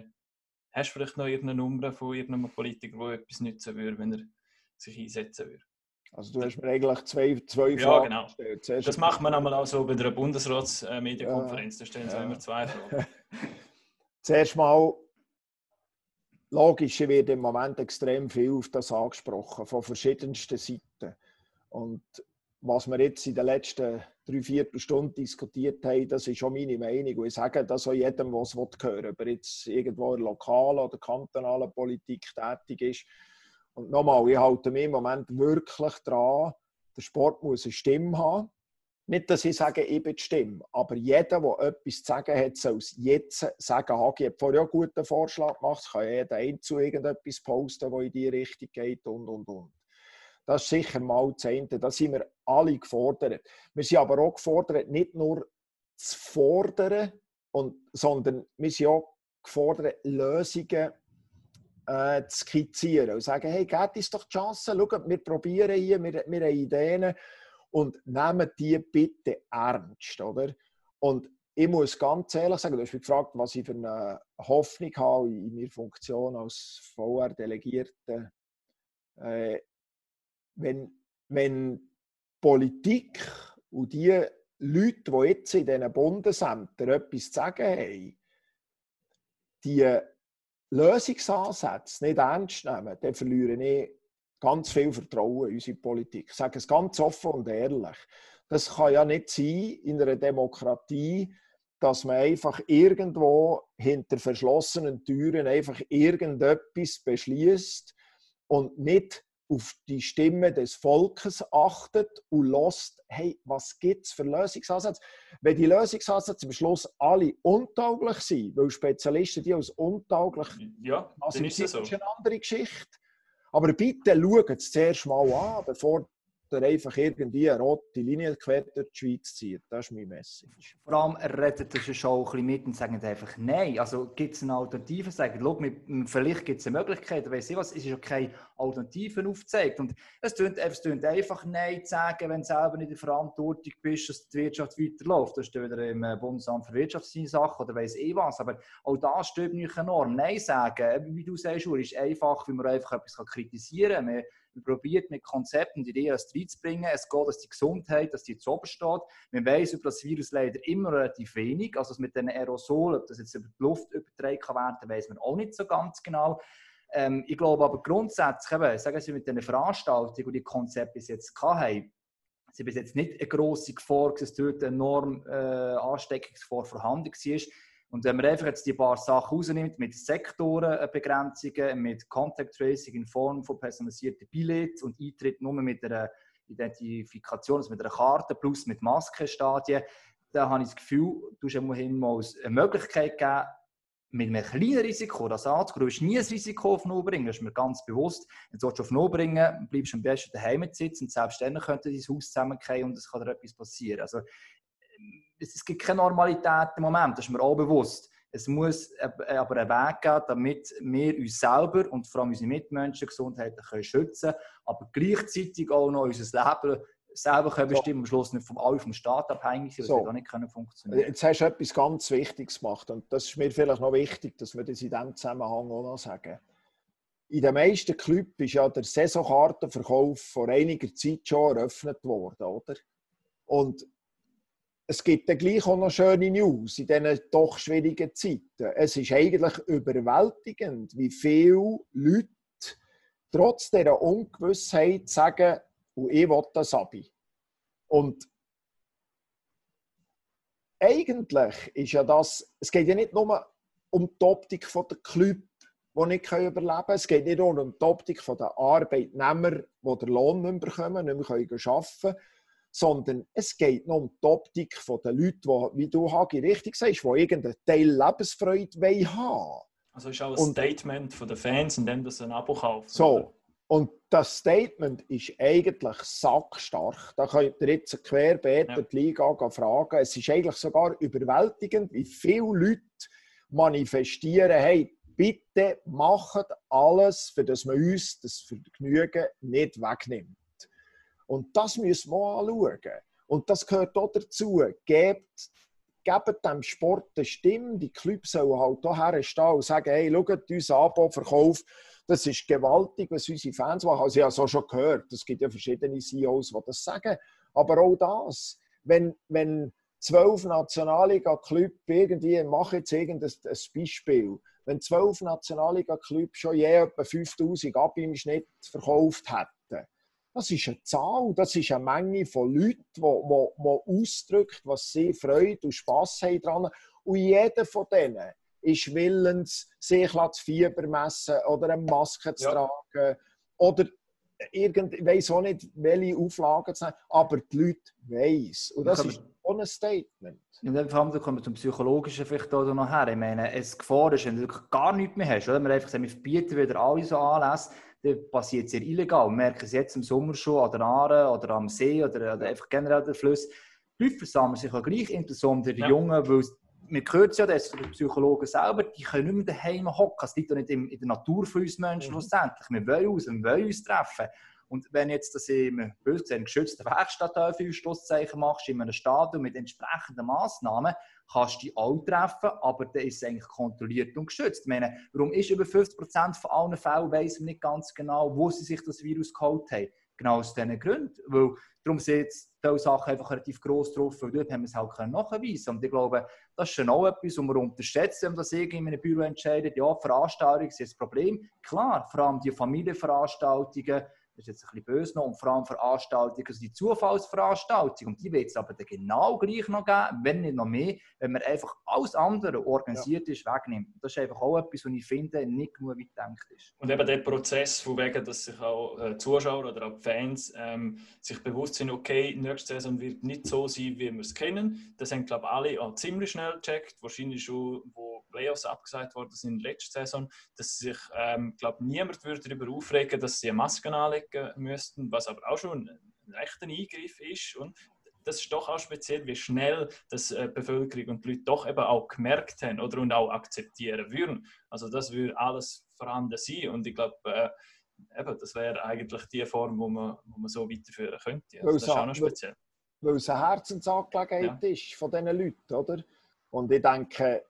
hast du vielleicht noch irgendeine Nummer von irgendeinem Politiker, der etwas nützen würde, wenn er sich einsetzen würde? Also du hast mir eigentlich zwei, zwei ja, Fragen genau. gestellt. Zuerst das macht man einmal auch so bei der Bundesratsmedienkonferenz, da stellen sie ja. immer zwei Fragen. Zuerst mal, logisch wird im Moment extrem viel auf das angesprochen, von verschiedensten Seiten. Und was wir jetzt in den letzten drei, vier Stunden diskutiert haben, das ist schon meine Meinung. Und ich sage das auch jedem, der es hören will, ob er jetzt irgendwo in der lokalen oder kantonalen Politik tätig ist. Und nochmal, ich halte mich im Moment wirklich dran, der Sport muss eine Stimme haben. Nicht, dass ich sage, ich bin die Stimme, aber jeder, der etwas zu sagen hat, soll es jetzt sagen. Hagi hat vorher auch einen guten Vorschlag gemacht, kann jeder einzu irgendetwas posten, das in die Richtung geht und, und, und. Das ist sicher mal das eine. Da sind wir alle gefordert. Wir sind aber auch gefordert, nicht nur zu fordern, und, sondern wir sind auch gefordert, Lösungen äh, zu skizzieren und sagen, hey, gebt uns doch die Chance, schaut, wir probieren hier, wir, wir haben Ideen und nehmen die bitte ernst, oder? Und ich muss ganz ehrlich sagen, du hast mich gefragt, was ich für eine Hoffnung habe in meiner Funktion als VR-Delegierter. Äh, wenn, wenn Politik und die Leute, die jetzt in diesen Bundesämtern etwas zu sagen haben, die Lösungsansätze nicht ernst nehmen, dann verliere ich ganz viel Vertrauen in unsere Politik. Ich sage es ganz offen und ehrlich. Das kann ja nicht sein in einer Demokratie, dass man einfach irgendwo hinter verschlossenen Türen einfach irgendetwas beschließt und nicht auf die Stimme des Volkes achtet und lässt, hey, was gibt es für Lösungsansätze? Wenn die Lösungsansätze am Schluss alle untauglich sind, weil Spezialisten die als untauglich ja, dann ist das so. ist eine andere Geschichte. Aber bitte schaut es zuerst mal an, bevor er einfach irgendwie eine rote Linie quer durch die Schweiz zieht. Das ist mein Message. Vor allem, redet das schon ein bisschen mit und sagt einfach Nein. Also gibt es eine Alternative? Sagen, schau, vielleicht gibt es eine Möglichkeit, weiss ich was, es ist ja keine Alternative aufgezeigt. Und es tönt, es tönt einfach Nein zu sagen, wenn du selber nicht in der Verantwortung bist, dass die Wirtschaft weiterläuft. Das ist wieder im äh, Bundesamt für Wirtschaft seine Sache oder weiss ich was. Aber auch da steht nicht enorm. Nein sagen, wie du sagst, ist einfach, weil man einfach etwas kritisieren kann. Man probiert mit Konzepten die Ideen reinzubringen. Es geht, dass die Gesundheit, dass die zu steht. Man weiß über das Virus leider immer relativ wenig. Also mit den Aerosolen, ob das jetzt über die Luft übertragen kann werden, weiß man auch nicht so ganz genau. Ähm, ich glaube aber grundsätzlich, eben, sagen Sie mit den Veranstaltungen und die Konzepte bis jetzt haben, sie bis jetzt nicht eine grosse Gefahr, dass dort eine enorm äh, Ansteckungsgefahr vorhanden war. Und wenn man einfach jetzt die paar Sachen rausnimmt, mit Sektorenbegrenzungen, mit Contact Tracing in Form von personalisierten Billets und Eintritt nur mit einer Identifikation, also mit einer Karte plus mit Maskenstadien, dann habe ich das Gefühl, du hast mal eine Möglichkeit gegeben, mit einem kleinen Risiko das anzugehen. Du willst nie ein Risiko auf Null bringen, das ist mir ganz bewusst. Wenn du auf Null bringen bleibst du am besten daheim sitzen und selbst dann könnte dein Haus zusammenfallen und es kann dir etwas passieren. Also es gibt keine Normalität im Moment, das ist mir auch bewusst. Es muss aber einen Weg geben, damit wir uns selber und vor allem unsere Mitmenschen Gesundheit können schützen können, aber gleichzeitig auch noch unser Leben selber können bestimmen, am Schluss nicht vom, alle vom Staat abhängig sind, so. das auch nicht können funktionieren Jetzt hast du etwas ganz Wichtiges gemacht und das ist mir vielleicht noch wichtig, dass wir das in diesem Zusammenhang auch noch sagen. In den meisten Clubs ist ja der Saisonkartenverkauf vor einiger Zeit schon eröffnet worden, oder? Und es gibt dann gleich auch noch schöne News in diesen doch schwierigen Zeiten. Es ist eigentlich überwältigend, wie viele Leute trotz dieser Ungewissheit sagen, und ich will das Abi. Und eigentlich ist ja das, es geht ja nicht nur um die Optik der Club, die nicht überleben können. Es geht nicht nur um die Optik der Arbeitnehmer, die den Lohn nicht bekommen, nicht mehr arbeiten können sondern es geht noch um die Optik der Leute, die, wie du, Hagi, richtig sagst, die irgendeinen Teil Lebensfreude haben wollen. Also ist auch ein Statement von den Fans, indem das ein Abo kauft. So, oder? und das Statement ist eigentlich sackstark. Da könnt ihr jetzt querbeet ja. die Liga fragen. Es ist eigentlich sogar überwältigend, wie viele Leute manifestieren, hey, bitte macht alles, für das man uns das Vergnügen nicht wegnimmt. Und das müssen wir anschauen. Und das gehört auch dazu. Gebt, gebt dem Sport eine Stimme. Die Clubs sollen halt hierher stehen und sagen, hey, schaut, unser Abo-Verkauf, Das ist gewaltig, was unsere Fans machen. Also ich habe es auch schon gehört, es gibt ja verschiedene CEOs, die das sagen. Aber auch das, wenn, wenn zwölf Nationalliga-Club irgendwie, ich mache jetzt irgendein Beispiel, wenn zwölf Nationalliga-Clubs schon je etwa 5000 ab im Schnitt verkauft hätten, das ist eine Zahl, das ist eine Menge von Leuten, die, die, die ausdrückt, was sie Freude und Spass haben dran. Und jeder von denen ist willens, sich das Fieber messen oder eine Maske zu ja. tragen oder irgend, ich weiß auch nicht, welche Auflagen zu haben, aber die Leute weiss. Und das ist ein Statement. Dann vor allem kommen wir zum Psychologischen vielleicht auch noch her. Ich meine, es Gefahr ist, wenn du gar nichts mehr hast, oder? Wir einfach wir verbieten wieder alle so Anlässe, dann passiert es sehr illegal. Wir merken es jetzt im Sommer schon an der Aare oder am See oder, oder einfach generell der Fluss. Die Leute versammeln sich auch gleich, insbesondere die ja. Jungen, weil man hört es ja, dass die Psychologen selber, die können nicht mehr daheim hocken. Es liegt doch nicht in, der Natur von uns Menschen mhm. schlussendlich. Wir wollen uns, wir wollen uns treffen. Und wenn jetzt das im böse gesehen, geschützten Werkstatt viel Stoßzeichen machst, in einem Stadion mit entsprechenden Massnahmen, kannst du dich auch treffen, aber dann ist es eigentlich kontrolliert und geschützt. Meine, warum ist über 50% von allen Fällen, weiss man nicht ganz genau, wo sie sich das Virus geholt haben. Genau aus diesen Gründen. Weil, darum sind diese Sachen einfach relativ gross drauf, weil dort haben wir es halt nachweisen Und ich glaube, das ist schon auch etwas, was wir unterschätzen, wenn man das irgendwie in einem Büro entscheidet. Ja, Veranstaltungen sind das Problem. Klar, vor allem die Familienveranstaltungen, das ist jetzt ein bisschen böse noch, und vor allem Veranstaltungen, also die Zufallsveranstaltungen, und die wird es aber dann genau gleich noch geben, wenn nicht noch mehr, wenn man einfach alles andere organisiert ja. ist, wegnimmt. Das ist einfach auch etwas, was ich finde, nicht genug weit gedacht ist. Und eben der Prozess, von wegen, dass sich auch äh, Zuschauer oder auch Fans ähm, sich bewusst sind, okay, nächste Saison wird nicht so sein, wie wir es kennen. Das haben, glaube ich, alle auch ziemlich schnell gecheckt, wahrscheinlich schon, wo Playoffs abgesagt worden sind letzte Saison, dass sich, ähm, glaube niemand würde darüber aufregen, dass sie eine Maske anlegen müssten, was aber auch schon ein rechter Eingriff ist. Und das ist doch auch speziell, wie schnell das äh, Bevölkerung und die Leute doch eben auch gemerkt haben oder und auch akzeptieren würden. Also das würde alles vorhanden sein und ich glaube, äh, eben, das wäre eigentlich die Form, wo man, wo man so weiterführen könnte. Also das ist auch noch speziell. Weil es eine Herzensangelegenheit ja. ist von diesen Leuten, oder? Und ich denke,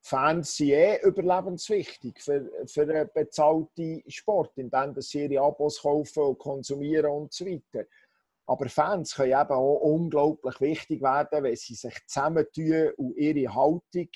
Fans sind eh überlebenswichtig für, für einen bezahlten Sport, indem sie ihre Abos kaufen und konsumieren und so weiter. Aber Fans können eben auch unglaublich wichtig werden, wenn sie sich zusammentun und ihre Haltung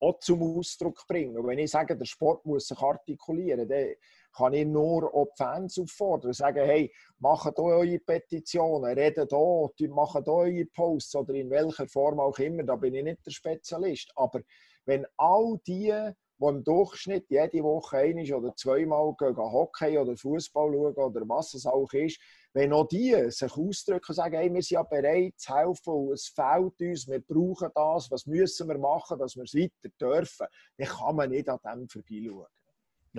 auch zum Ausdruck bringen. Und wenn ich sage, der Sport muss sich artikulieren, dann kann ich nur auch die Fans auffordern und sagen, hey, macht eure Petitionen, redet hier, macht eure Posts oder in welcher Form auch immer, da bin ich nicht der Spezialist. Aber wenn all die, die im Durchschnitt jede Woche ein oder zweimal gehen, Hockey oder Fußball schauen oder was es auch ist, wenn auch die sich ausdrücken und sagen, hey, wir sind ja bereit zu helfen es fehlt uns, wir brauchen das, was müssen wir machen, dass wir es weiter dürfen, dann kann man nicht an dem vorbeischauen.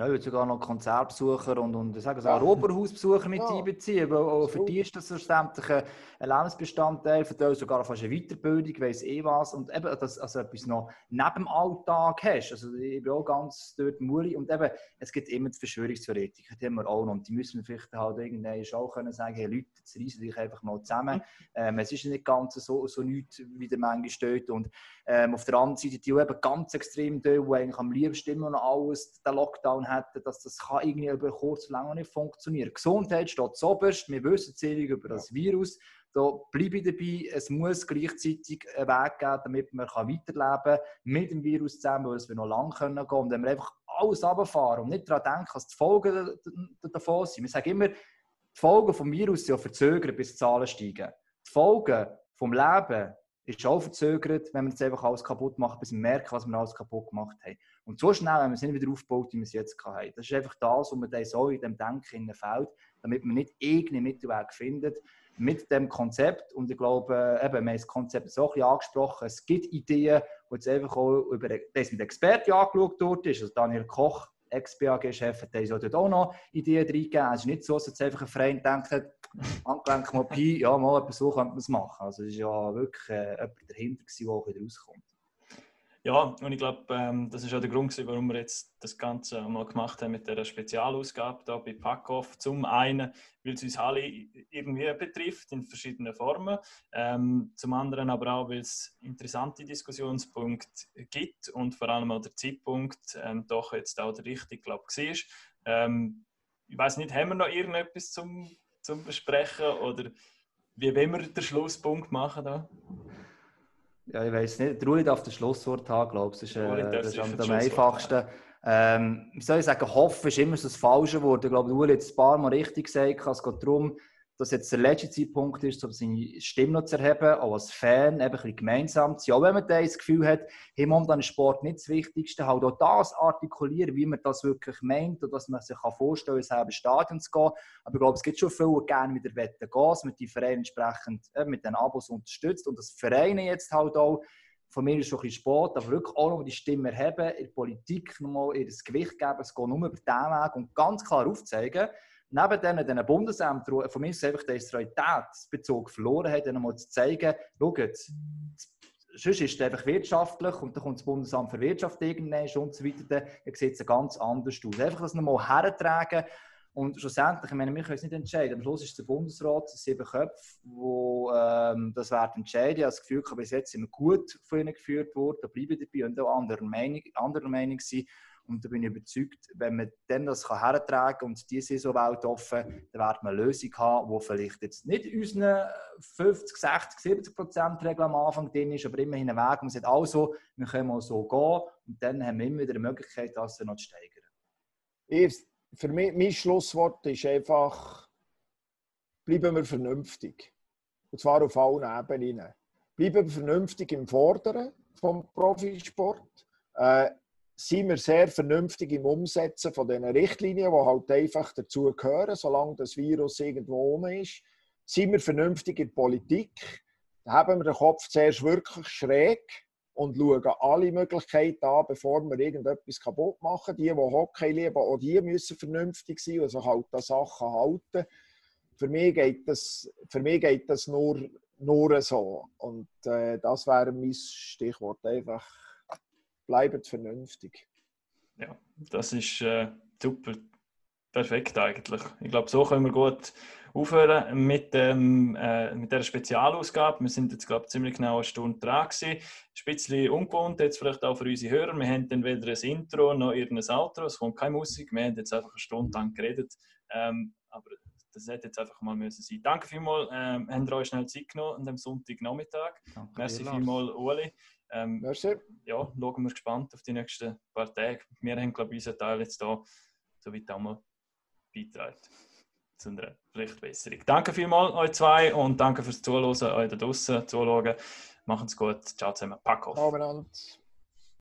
Ja, ich würde sogar noch Konzertbesucher und, und sagen ja. Oberhausbesucher mit ja. einbeziehen, weil auch für die ist das selbstverständlich ein Lebensbestandteil, für die sogar fast eine Weiterbildung, weiss eh was. Und eben, dass also etwas noch neben dem Alltag hast. Also ich bin auch ganz dort Muri und eben, es gibt immer die Verschwörungstheoretiker, die haben wir auch noch. Und die müssen vielleicht halt irgendwann auch können sagen, hey Leute, jetzt reissen dich einfach mal zusammen. Mhm. Ähm, es ist nicht ganz so, so nichts, wie der Menge steht. Und ähm, auf der anderen Seite die, die eben ganz extrem die, die eigentlich am liebsten immer noch alles, den Lockdown Lockdown hätten, dass das kann irgendwie über kurz oder lang nicht funktionieren. Gesundheit steht zuoberst, wir wissen zählig über das Virus. Da bleibe ich dabei, es muss gleichzeitig einen Weg geben, damit man weiterleben kann mit dem Virus zusammen, weil wir noch lange gehen können. Und wenn wir einfach alles runterfahren und nicht daran denken, dass die Folgen davon sind. Wir sagen immer, die Folgen des Virus sind ja verzögert, bis die Zahlen steigen. Die Folgen vom Leben ist auch verzögert, wenn wir jetzt einfach alles kaputt machen, bis wir merken, was wir alles kaputt gemacht haben. Und so schnell haben wir es nicht wieder aufgebaut, wie wir es jetzt haben. Das ist einfach das, was man so in dem Denken fällt, damit man nicht irgendeinen Mittelweg findet mit dem Konzept. Und ich glaube, eben, wir haben das Konzept so ein bisschen angesprochen. Es gibt Ideen, die jetzt einfach auch über das mit Experten angeschaut worden ist. Also Daniel Koch, Ex-BAG-Chef, hat dort auch noch Ideen reingegeben. Es ist nicht so, dass jetzt einfach ein Verein denkt, Angelenk mal Pi, ja, mal etwas so könnte man es machen. Also es war ja wirklich äh, jemand dahinter, der auch wieder rauskommt. Ja, und ich glaube, ähm, das ist auch der Grund, warum wir jetzt das Ganze mal gemacht haben mit der Spezialausgabe da bei Packoff. Zum einen, weil es uns alle irgendwie betrifft in verschiedenen Formen. Ähm, zum anderen aber auch, weil es interessante Diskussionspunkte gibt und vor allem auch der Zeitpunkt ähm, doch jetzt auch der richtige, glaube ich, war. Ähm, ich weiß nicht, haben wir noch irgendetwas zum, zum Besprechen oder wie wollen wir den Schlusspunkt machen da? Ja, ich weiß nicht. Ruhe darf das Schlusswort haben, glaube ich. Das ist, äh, das ist am, am einfachsten. Ähm, wie soll ich sagen, hoffen ist immer so das falsche Wort. Ich glaube, Uli hat es ein paar Mal richtig gesagt. Es geht darum, dass jetzt der letzte Zeitpunkt ist, um seine Stimme noch zu erheben, auch als Fan, eben ein bisschen gemeinsam zu sein. Auch wenn man das Gefühl hat, hey, momentan ist Sport nicht das Wichtigste, halt auch das artikulieren, wie man das wirklich meint und dass man sich vorstellen kann, selber ins Stadion zu gehen. Aber ich glaube, es gibt schon viele, die gerne wieder gehen dass man die Vereine entsprechend äh, mit den Abos unterstützt und dass Vereine jetzt halt auch von mir ist schon ein bisschen Sport, aber wirklich auch noch die Stimme erheben, in der Politik nochmal ihr Gewicht geben, es geht nur über diesen Weg und ganz klar aufzeigen, neben diesen, diesen Bundesämtern, von mir ist einfach der Israelitätsbezug verloren hat, ihnen zu zeigen, schaut, sonst ist es einfach wirtschaftlich und dann kommt das Bundesamt für Wirtschaft irgendwann und so weiter, dann sieht es ganz anders aus. Einfach das nochmal hertragen und schlussendlich, ich meine, wir können es nicht entscheiden. Am Schluss ist der Bundesrat, sieben Köpfe, die ähm, das werden entscheiden. Ich habe das Gefühl, bis jetzt sind wir gut von ihnen geführt worden, da bleiben dabei und auch anderer Meinung, anderer Meinung sind. Und da bin ich überzeugt, wenn man dann das hertragen kann und die Saison Welt offen, dann wird man eine Lösung haben, die vielleicht jetzt nicht unseren 50, 60, 70 Prozent Regel am Anfang drin ist, aber immerhin einen Weg. Man sagt also, wir können mal so gehen und dann haben wir immer wieder die Möglichkeit, das noch zu steigern. Für mich, mein Schlusswort ist einfach, bleiben wir vernünftig. Und zwar auf allen Ebenen. Bleiben wir vernünftig im Fordern vom Profisport. Äh, sind wir sehr vernünftig im Umsetzen von diesen Richtlinien, die halt einfach dazu gehören, solange das Virus irgendwo um ist. Sind wir vernünftig in der Politik? Da haben wir den Kopf zuerst wirklich schräg und schauen alle Möglichkeiten an, bevor wir irgendetwas kaputt machen. Die, die Hockey lieben, auch die müssen vernünftig sein und sich halt an Sachen halten. Für mich geht das, für mich geht das nur, nur so. Und äh, das wäre mein Stichwort einfach bleibt vernünftig. Ja, das ist äh, super. Perfekt eigentlich. Ich glaube, so können wir gut aufhören mit, dem, äh, mit der Spezialausgabe. Wir sind jetzt, glaube ich, ziemlich genau eine Stunde dran gewesen. Ein bisschen ungewohnt, jetzt vielleicht auch für unsere Hörer. Wir haben dann weder ein Intro noch irgendein Outro. Es kommt keine Musik. Wir haben jetzt einfach eine Stunde lang geredet. Ähm, aber das hätte jetzt einfach mal müssen sein. Danke vielmals. Ähm, habt ihr euch schnell Zeit genommen an dem Sonntagnachmittag. Merci vielmals, Uli. Ähm, Merci. Ja, schauen wir gespannt auf die nächsten paar Tage. Wir haben, glaube ich, unseren Teil jetzt hier so weit auch mal beitragen zu einer Richtbesserung. Danke vielmals euch zwei und danke fürs Zuhören, euch da draußen zuschauen. Macht's gut. Ciao zusammen. Pack auf.